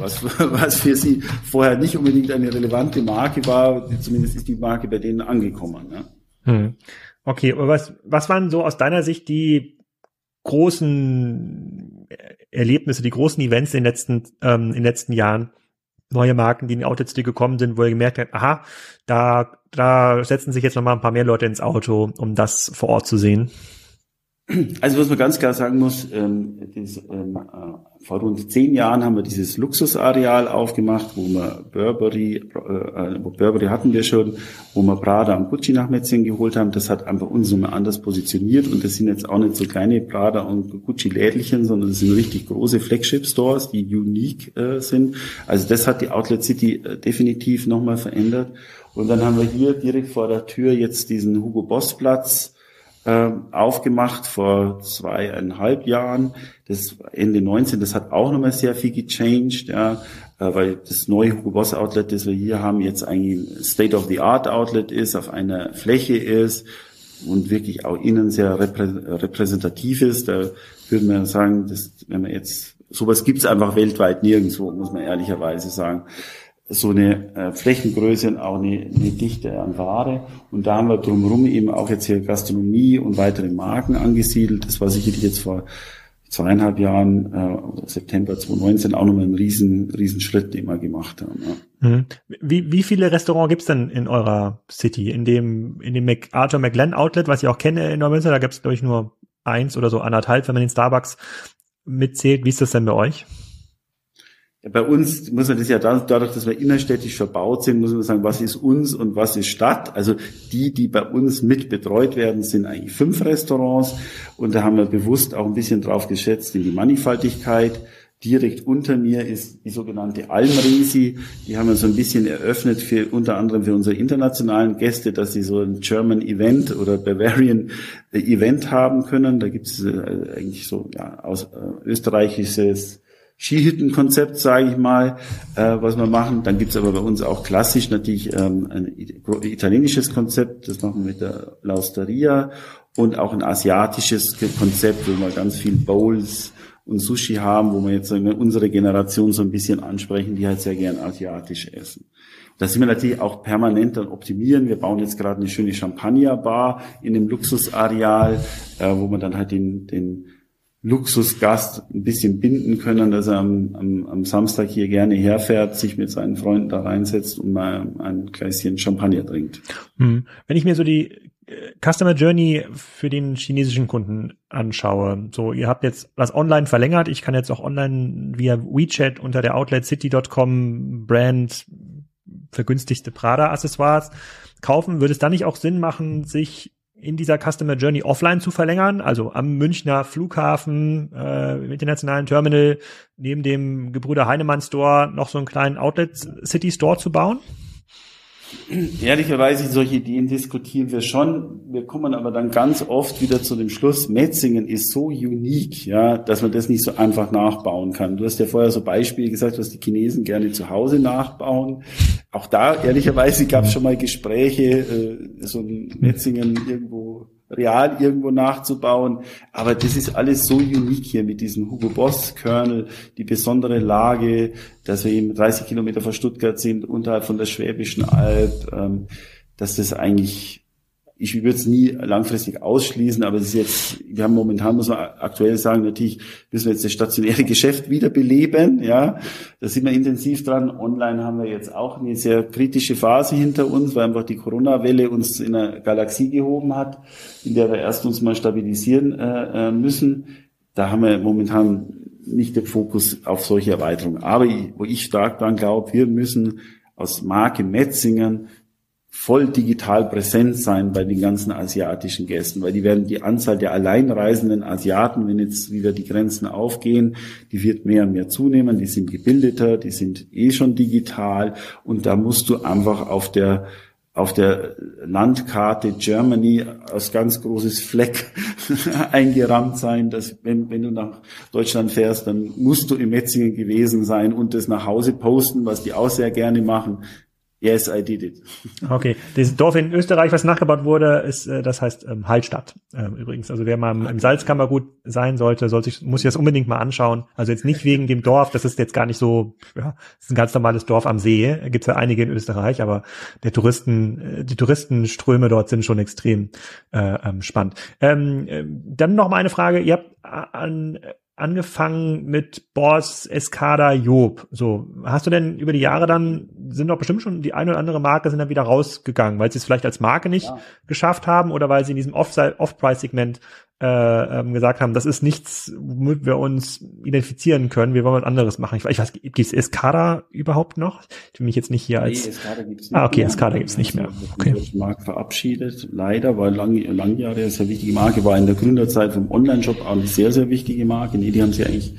was, was für sie vorher nicht unbedingt eine relevante Marke war, zumindest ist die Marke bei denen angekommen. Ja. Hm. Okay, aber was, was waren so aus deiner Sicht die großen Erlebnisse, die großen Events in den letzten, ähm, in den letzten Jahren, neue Marken, die in die Outlets gekommen sind, wo ihr gemerkt habt, aha, da, da setzen sich jetzt noch mal ein paar mehr Leute ins Auto, um das vor Ort zu sehen? Also was man ganz klar sagen muss, ähm, das, ähm, äh, vor rund zehn Jahren haben wir dieses Luxusareal aufgemacht, wo wir Burberry, äh, wo Burberry hatten wir schon, wo wir Prada und Gucci nach Metzingen geholt haben. Das hat einfach uns nochmal anders positioniert und das sind jetzt auch nicht so kleine Prada und Gucci Lädchen, sondern das sind richtig große Flagship Stores, die unique äh, sind. Also das hat die Outlet City äh, definitiv nochmal verändert. Und dann haben wir hier direkt vor der Tür jetzt diesen Hugo Boss Platz äh, aufgemacht vor zweieinhalb Jahren. Das Ende 19, das hat auch nochmal sehr viel gechanged, ja, äh, weil das neue Hugo Boss Outlet, das wir hier haben, jetzt eigentlich State of the Art Outlet ist, auf einer Fläche ist und wirklich auch innen sehr reprä repräsentativ ist. Da würde man sagen, dass, wenn man jetzt sowas gibt's einfach weltweit nirgendwo, muss man ehrlicherweise sagen so eine äh, Flächengröße und auch eine, eine Dichte an Ware. Und da haben wir drumherum eben auch jetzt hier Gastronomie und weitere Marken angesiedelt. Das war sicherlich jetzt vor zweieinhalb Jahren, äh, September 2019, auch nochmal ein riesen, riesen Schritt, den wir gemacht haben. Ja. Mhm. Wie, wie viele Restaurants gibt's denn in eurer City? In dem, in dem Arthur McLennan Outlet, was ich auch kenne in Neumünster, da gibt's glaube ich nur eins oder so anderthalb, wenn man den Starbucks mitzählt. Wie ist das denn bei euch? Bei uns muss man das ja dadurch, dass wir innerstädtisch verbaut sind, muss man sagen, was ist uns und was ist Stadt. Also die, die bei uns mit betreut werden, sind eigentlich fünf Restaurants. Und da haben wir bewusst auch ein bisschen drauf geschätzt in die Mannigfaltigkeit. Direkt unter mir ist die sogenannte Almresi. Die haben wir so ein bisschen eröffnet für unter anderem für unsere internationalen Gäste, dass sie so ein German Event oder Bavarian Event haben können. Da gibt es äh, eigentlich so ja, aus äh, österreichisches Skihüttenkonzept, sage ich mal, äh, was wir machen. Dann gibt's aber bei uns auch klassisch natürlich ähm, ein italienisches Konzept, das machen wir mit der Lausteria und auch ein asiatisches Konzept, wo wir ganz viel Bowls und Sushi haben, wo wir jetzt sagen, unsere Generation so ein bisschen ansprechen, die halt sehr gern asiatisch essen. Da sind wir natürlich auch permanent dann optimieren. Wir bauen jetzt gerade eine schöne Champagnerbar in dem Luxusareal, äh, wo man dann halt den, den Luxusgast ein bisschen binden können, dass er am, am, am Samstag hier gerne herfährt, sich mit seinen Freunden da reinsetzt und mal ein Gläschen Champagner trinkt. Hm. Wenn ich mir so die äh, Customer Journey für den chinesischen Kunden anschaue, so ihr habt jetzt was online verlängert, ich kann jetzt auch online via WeChat unter der outletcity.com Brand vergünstigte Prada Accessoires kaufen, würde es da nicht auch Sinn machen, sich in dieser Customer Journey offline zu verlängern, also am Münchner Flughafen, äh, im internationalen Terminal, neben dem Gebrüder Heinemann Store noch so einen kleinen Outlet City Store zu bauen? Ehrlicherweise, solche Ideen diskutieren wir schon. Wir kommen aber dann ganz oft wieder zu dem Schluss, Metzingen ist so unique, ja, dass man das nicht so einfach nachbauen kann. Du hast ja vorher so Beispiele gesagt, was die Chinesen gerne zu Hause nachbauen. Auch da, ehrlicherweise, gab es schon mal Gespräche, äh, so ein Metzingen irgendwo real irgendwo nachzubauen. Aber das ist alles so unique hier mit diesem Hugo Boss Kernel, die besondere Lage, dass wir eben 30 Kilometer vor Stuttgart sind, unterhalb von der Schwäbischen Alb, ähm, dass das eigentlich ich würde es nie langfristig ausschließen, aber es ist jetzt, wir haben momentan, muss man aktuell sagen, natürlich müssen wir jetzt das stationäre Geschäft wiederbeleben, ja. Da sind wir intensiv dran. Online haben wir jetzt auch eine sehr kritische Phase hinter uns, weil einfach die Corona-Welle uns in eine Galaxie gehoben hat, in der wir erst uns mal stabilisieren äh, äh müssen. Da haben wir momentan nicht den Fokus auf solche Erweiterungen. Aber wo ich stark dran glaube, wir müssen aus Marke Metzingen voll digital präsent sein bei den ganzen asiatischen Gästen, weil die werden die Anzahl der alleinreisenden Asiaten, wenn jetzt wieder die Grenzen aufgehen, die wird mehr und mehr zunehmen, die sind gebildeter, die sind eh schon digital und da musst du einfach auf der auf der Landkarte Germany als ganz großes Fleck eingerammt sein, dass wenn, wenn du nach Deutschland fährst, dann musst du im Metzingen gewesen sein und das nach Hause posten, was die auch sehr gerne machen. Yes, I did it. Okay, dieses Dorf in Österreich, was nachgebaut wurde, ist, äh, das heißt ähm, Hallstatt ähm, übrigens. Also wer mal im, im Salzkammergut sein sollte, soll sich, muss sich das unbedingt mal anschauen. Also jetzt nicht wegen dem Dorf, das ist jetzt gar nicht so, ja, das ist ein ganz normales Dorf am See. Gibt's ja einige in Österreich, aber der Touristen, äh, die Touristenströme dort sind schon extrem äh, ähm, spannend. Ähm, äh, dann noch mal eine Frage. Ihr habt an angefangen mit Boss, Escada, Job. So, hast du denn über die Jahre dann, sind doch bestimmt schon die eine oder andere Marke sind dann wieder rausgegangen, weil sie es vielleicht als Marke nicht ja. geschafft haben oder weil sie in diesem Off-Price-Segment äh, ähm, gesagt haben, das ist nichts, womit wir uns identifizieren können, wir wollen was anderes machen. Ich, ich weiß, gibt es Escada überhaupt noch? Ich will mich jetzt nicht hier als... Nee, Escada gibt's nicht Ah, okay, mehr. Escada gibt's nicht mehr. Okay. Die Marke verabschiedet, leider, weil lang, lange Jahre eine sehr wichtige Marke, war in der Gründerzeit vom Online-Shop auch eine sehr, sehr wichtige Marke. Nee, die haben sie eigentlich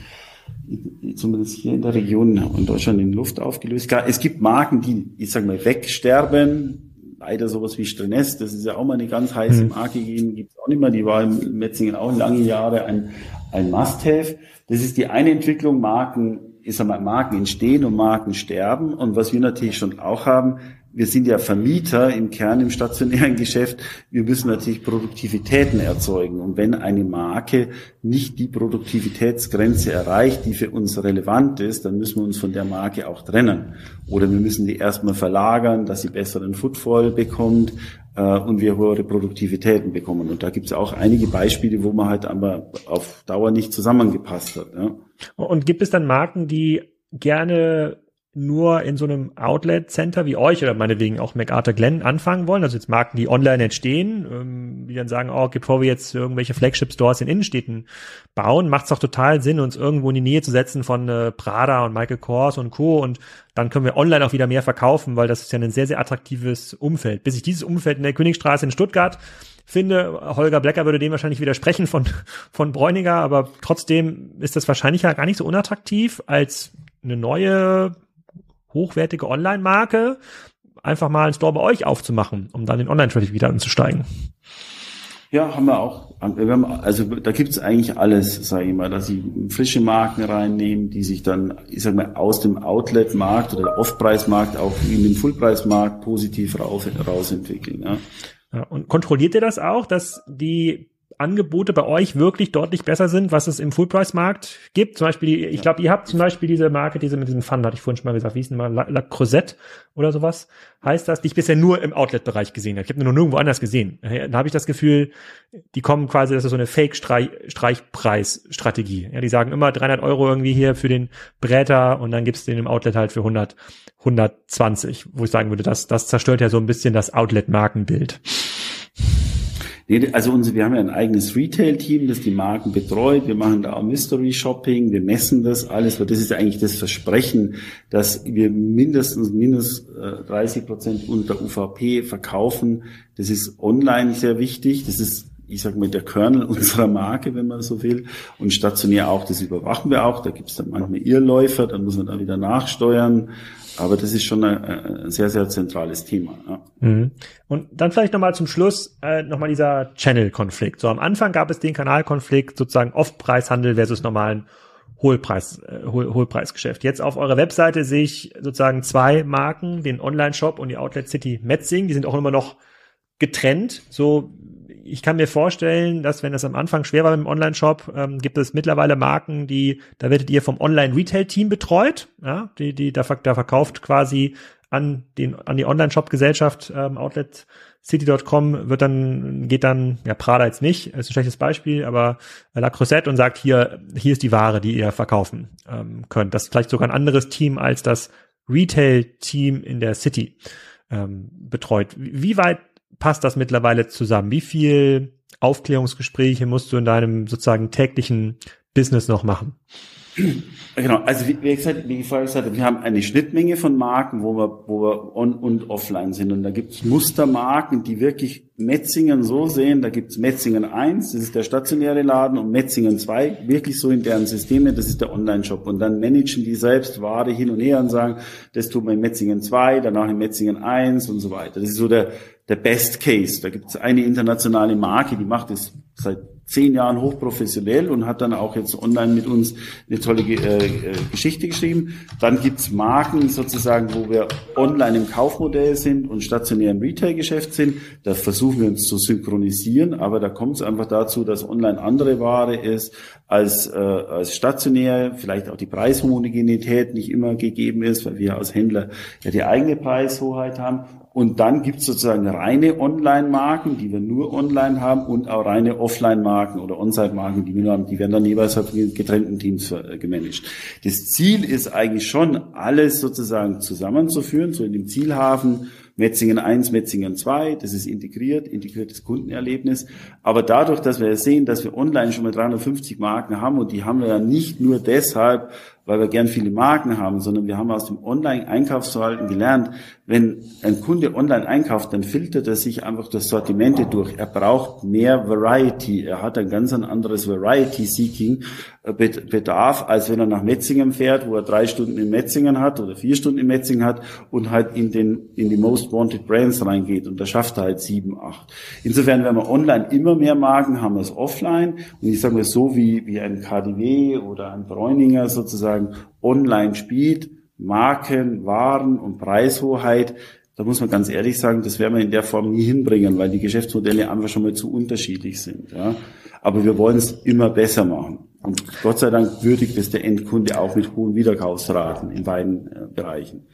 zumindest hier in der Region in Deutschland in Luft aufgelöst. Es gibt Marken, die, ich sag mal, wegsterben, leider sowas wie Strenes, das ist ja auch mal eine ganz heiße mhm. Marke gegeben, gibt es auch nicht mehr, die war im Metzingen auch lange Jahre ein, ein Must-Have. Das ist die eine Entwicklung, Marken, ich sag mal, Marken entstehen und Marken sterben. Und was wir natürlich schon auch haben, wir sind ja Vermieter im Kern im stationären Geschäft. Wir müssen natürlich Produktivitäten erzeugen. Und wenn eine Marke nicht die Produktivitätsgrenze erreicht, die für uns relevant ist, dann müssen wir uns von der Marke auch trennen. Oder wir müssen die erstmal verlagern, dass sie besseren Footfall bekommt äh, und wir höhere Produktivitäten bekommen. Und da gibt es auch einige Beispiele, wo man halt aber auf Dauer nicht zusammengepasst hat. Ja. Und gibt es dann Marken, die gerne nur in so einem Outlet-Center wie euch oder meinetwegen auch MacArthur Glenn anfangen wollen, also jetzt Marken, die online entstehen, ähm, die dann sagen, oh, bevor wir jetzt irgendwelche Flagship-Stores in Innenstädten bauen, macht es doch total Sinn, uns irgendwo in die Nähe zu setzen von äh, Prada und Michael Kors und Co. Und dann können wir online auch wieder mehr verkaufen, weil das ist ja ein sehr, sehr attraktives Umfeld. Bis ich dieses Umfeld in der Königstraße in Stuttgart finde, Holger Blecker würde dem wahrscheinlich widersprechen von, von Bräuniger, aber trotzdem ist das wahrscheinlich ja gar nicht so unattraktiv als eine neue hochwertige Online-Marke einfach mal einen Store bei euch aufzumachen, um dann den Online-Traffic wieder anzusteigen. Ja, haben wir auch. Wir haben, also da gibt's eigentlich alles, sage ich mal, dass sie frische Marken reinnehmen, die sich dann, ich sag mal, aus dem Outlet-Markt oder Off-Preis-Markt auch in den Full-Preis-Markt positiv raus, rausentwickeln. Ja. Ja, und kontrolliert ihr das auch, dass die Angebote bei euch wirklich deutlich besser sind, was es im Full-Price-Markt gibt. Zum Beispiel, ich glaube, ihr habt zum Beispiel diese Marke, diese mit diesem Fun, hatte ich vorhin schon mal gesagt, wie hieß denn mal, La, La Crozette oder sowas, heißt das, die ich bisher nur im Outlet-Bereich gesehen habe. Ich habe nur nirgendwo anders gesehen. Da habe ich das Gefühl, die kommen quasi, das ist so eine Fake-Streichpreis-Strategie. Ja, die sagen immer 300 Euro irgendwie hier für den Bräter und dann gibt's den im Outlet halt für 100, 120, wo ich sagen würde, das, das zerstört ja so ein bisschen das Outlet-Markenbild. Also unsere, wir haben ja ein eigenes Retail-Team, das die Marken betreut. Wir machen da auch Mystery Shopping, wir messen das alles, das ist ja eigentlich das Versprechen, dass wir mindestens minus 30 äh, Prozent unter UVP verkaufen. Das ist online sehr wichtig. Das ist ich sage mal, der Kernel unserer Marke, wenn man so will. Und stationär auch, das überwachen wir auch. Da gibt es dann manchmal Irrläufer, dann muss man da wieder nachsteuern. Aber das ist schon ein, sehr, sehr zentrales Thema. Ja. Mhm. Und dann vielleicht nochmal zum Schluss äh, nochmal dieser Channel-Konflikt. So am Anfang gab es den Kanalkonflikt, sozusagen Off-Preishandel versus normalen Hohlpreis, äh, Hohl, Hohlpreisgeschäft. Jetzt auf eurer Webseite sehe ich sozusagen zwei Marken, den Online-Shop und die Outlet City Metzing. Die sind auch immer noch getrennt. So ich kann mir vorstellen, dass wenn es am Anfang schwer war mit dem Online-Shop, ähm, gibt es mittlerweile Marken, die, da werdet ihr vom Online-Retail-Team betreut, ja, die, die da, da verkauft quasi an den, an die Online-Shop-Gesellschaft, ähm, Outlet City.com wird dann, geht dann, ja, Prada jetzt nicht, ist ein schlechtes Beispiel, aber La Crusette und sagt hier, hier ist die Ware, die ihr verkaufen ähm, könnt. Das ist vielleicht sogar ein anderes Team als das Retail-Team in der City ähm, betreut. Wie weit passt das mittlerweile zusammen? Wie viel Aufklärungsgespräche musst du in deinem sozusagen täglichen Business noch machen? Genau, also wie, wie, gesagt, wie ich vorher gesagt habe, wir haben eine Schnittmenge von Marken, wo wir, wo wir on und offline sind. Und da gibt es Mustermarken, die wirklich Metzingen so sehen. Da gibt es Metzingen 1, das ist der stationäre Laden, und Metzingen 2, wirklich so in deren Systeme, das ist der Online-Shop. Und dann managen die selbst Ware hin und her und sagen, das tut man in Metzingen 2, danach in Metzingen 1 und so weiter. Das ist so der, der Best Case. Da gibt es eine internationale Marke, die macht es seit zehn Jahren hochprofessionell und hat dann auch jetzt online mit uns eine tolle äh, äh, Geschichte geschrieben. Dann gibt's Marken sozusagen, wo wir online im Kaufmodell sind und stationär im Retail-Geschäft sind. Da versuchen wir uns zu synchronisieren, aber da kommt es einfach dazu, dass online andere Ware ist als, äh, als stationär, vielleicht auch die Preishomogenität nicht immer gegeben ist, weil wir als Händler ja die eigene Preishoheit haben und dann gibt es sozusagen reine Online-Marken, die wir nur online haben und auch reine Offline-Marken oder On-Site-Marken, die wir nur haben. Die werden dann jeweils von getrennten Teams äh, gemanagt. Das Ziel ist eigentlich schon, alles sozusagen zusammenzuführen, so in dem Zielhafen Metzingen 1, Metzingen 2, das ist integriert, integriertes Kundenerlebnis. Aber dadurch, dass wir sehen, dass wir online schon mal 350 Marken haben und die haben wir ja nicht nur deshalb, weil wir gern viele Marken haben, sondern wir haben aus dem Online-Einkaufsverhalten gelernt, wenn ein Kunde online einkauft, dann filtert er sich einfach das Sortimente durch. Er braucht mehr Variety. Er hat ein ganz anderes Variety-Seeking äh, als wenn er nach Metzingen fährt, wo er drei Stunden in Metzingen hat oder vier Stunden in Metzingen hat und halt in den, in die Most Wanted Brands reingeht. Und da schafft er halt sieben, acht. Insofern, wenn wir online immer mehr Marken haben als offline, und ich sage mal so wie, wie ein KDW oder ein Bräuninger sozusagen, sozusagen online spielt, Marken, Waren und Preishoheit, da muss man ganz ehrlich sagen, das werden wir in der Form nie hinbringen, weil die Geschäftsmodelle einfach schon mal zu unterschiedlich sind. Ja. Aber wir wollen es immer besser machen. Und Gott sei Dank würdigt es der Endkunde auch mit hohen Wiederkaufsraten in beiden äh, Bereichen.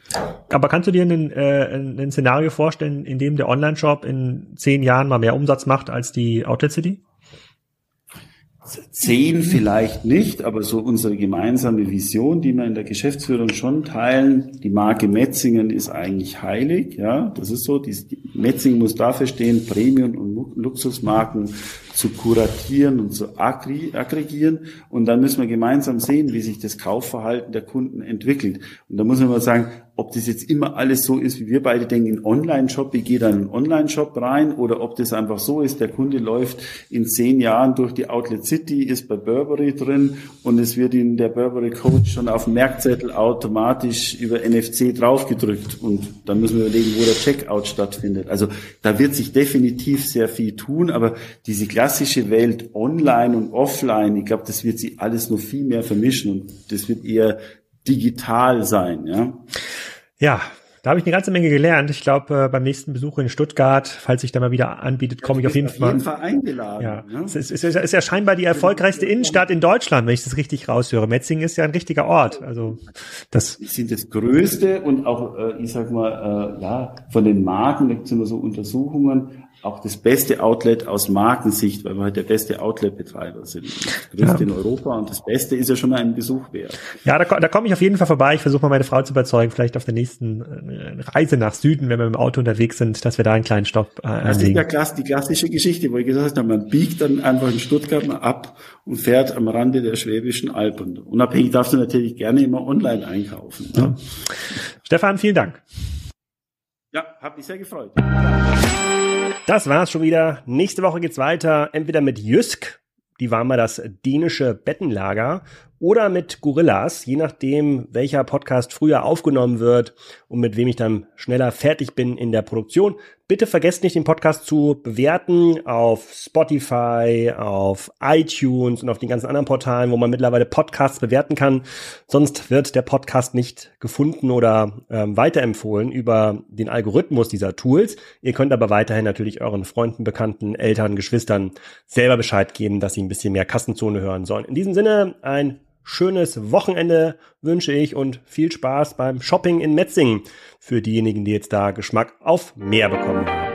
Aber kannst du dir ein, äh, ein Szenario vorstellen, in dem der Online-Shop in zehn Jahren mal mehr Umsatz macht als die Outlet City? Zehn vielleicht nicht, aber so unsere gemeinsame Vision, die wir in der Geschäftsführung schon teilen, die Marke Metzingen ist eigentlich heilig, ja, das ist so, die, Metzingen muss dafür stehen, Premium- und Luxusmarken zu kuratieren und zu aggregieren und dann müssen wir gemeinsam sehen, wie sich das Kaufverhalten der Kunden entwickelt. Und da muss man mal sagen, ob das jetzt immer alles so ist, wie wir beide denken, in Online-Shop, ich gehe dann in einen Online-Shop rein oder ob das einfach so ist, der Kunde läuft in zehn Jahren durch die Outlet City, ist bei Burberry drin und es wird in der Burberry Code schon auf dem Merkzettel automatisch über NFC draufgedrückt und dann müssen wir überlegen, wo der Checkout stattfindet. Also da wird sich definitiv sehr viel tun, aber diese klassische Welt online und offline, ich glaube, das wird sich alles noch viel mehr vermischen und das wird eher digital sein, ja. Ja, da habe ich eine ganze Menge gelernt. Ich glaube, äh, beim nächsten Besuch in Stuttgart, falls sich da mal wieder anbietet, komme ich auf jeden, auf jeden Fall. eingeladen. Ja. Ne? Es, ist, es ist ja scheinbar die erfolgreichste Innenstadt in Deutschland, wenn ich das richtig raushöre. Metzingen ist ja ein richtiger Ort. Also das Wir sind das größte und auch, äh, ich sag mal, äh, ja, von den Marken, da gibt es immer so Untersuchungen, auch das beste Outlet aus Markensicht, weil wir halt der beste Outlet-Betreiber sind. Das größte ja. in Europa und das Beste ist ja schon mal ein Besuch wert. Ja, da, da komme ich auf jeden Fall vorbei. Ich versuche mal meine Frau zu überzeugen, vielleicht auf der nächsten äh, Reise nach Süden, wenn wir mit dem Auto unterwegs sind, dass wir da einen kleinen Stopp äh, Das ist ja klass, die klassische Geschichte, wo ich gesagt habe, man biegt dann einfach in Stuttgart mal ab und fährt am Rande der Schwäbischen Alpen. Unabhängig darfst du natürlich gerne immer online einkaufen. Ne? Ja. Stefan, vielen Dank. Ja, hat mich sehr gefreut. Das war's schon wieder. Nächste Woche geht's weiter. Entweder mit Jysk, die war mal das dänische Bettenlager, oder mit Gorillas, je nachdem, welcher Podcast früher aufgenommen wird und mit wem ich dann schneller fertig bin in der Produktion. Bitte vergesst nicht, den Podcast zu bewerten auf Spotify, auf iTunes und auf den ganzen anderen Portalen, wo man mittlerweile Podcasts bewerten kann. Sonst wird der Podcast nicht gefunden oder ähm, weiterempfohlen über den Algorithmus dieser Tools. Ihr könnt aber weiterhin natürlich euren Freunden, Bekannten, Eltern, Geschwistern selber Bescheid geben, dass sie ein bisschen mehr Kassenzone hören sollen. In diesem Sinne ein schönes Wochenende wünsche ich und viel Spaß beim Shopping in Metzingen für diejenigen, die jetzt da Geschmack auf mehr bekommen haben.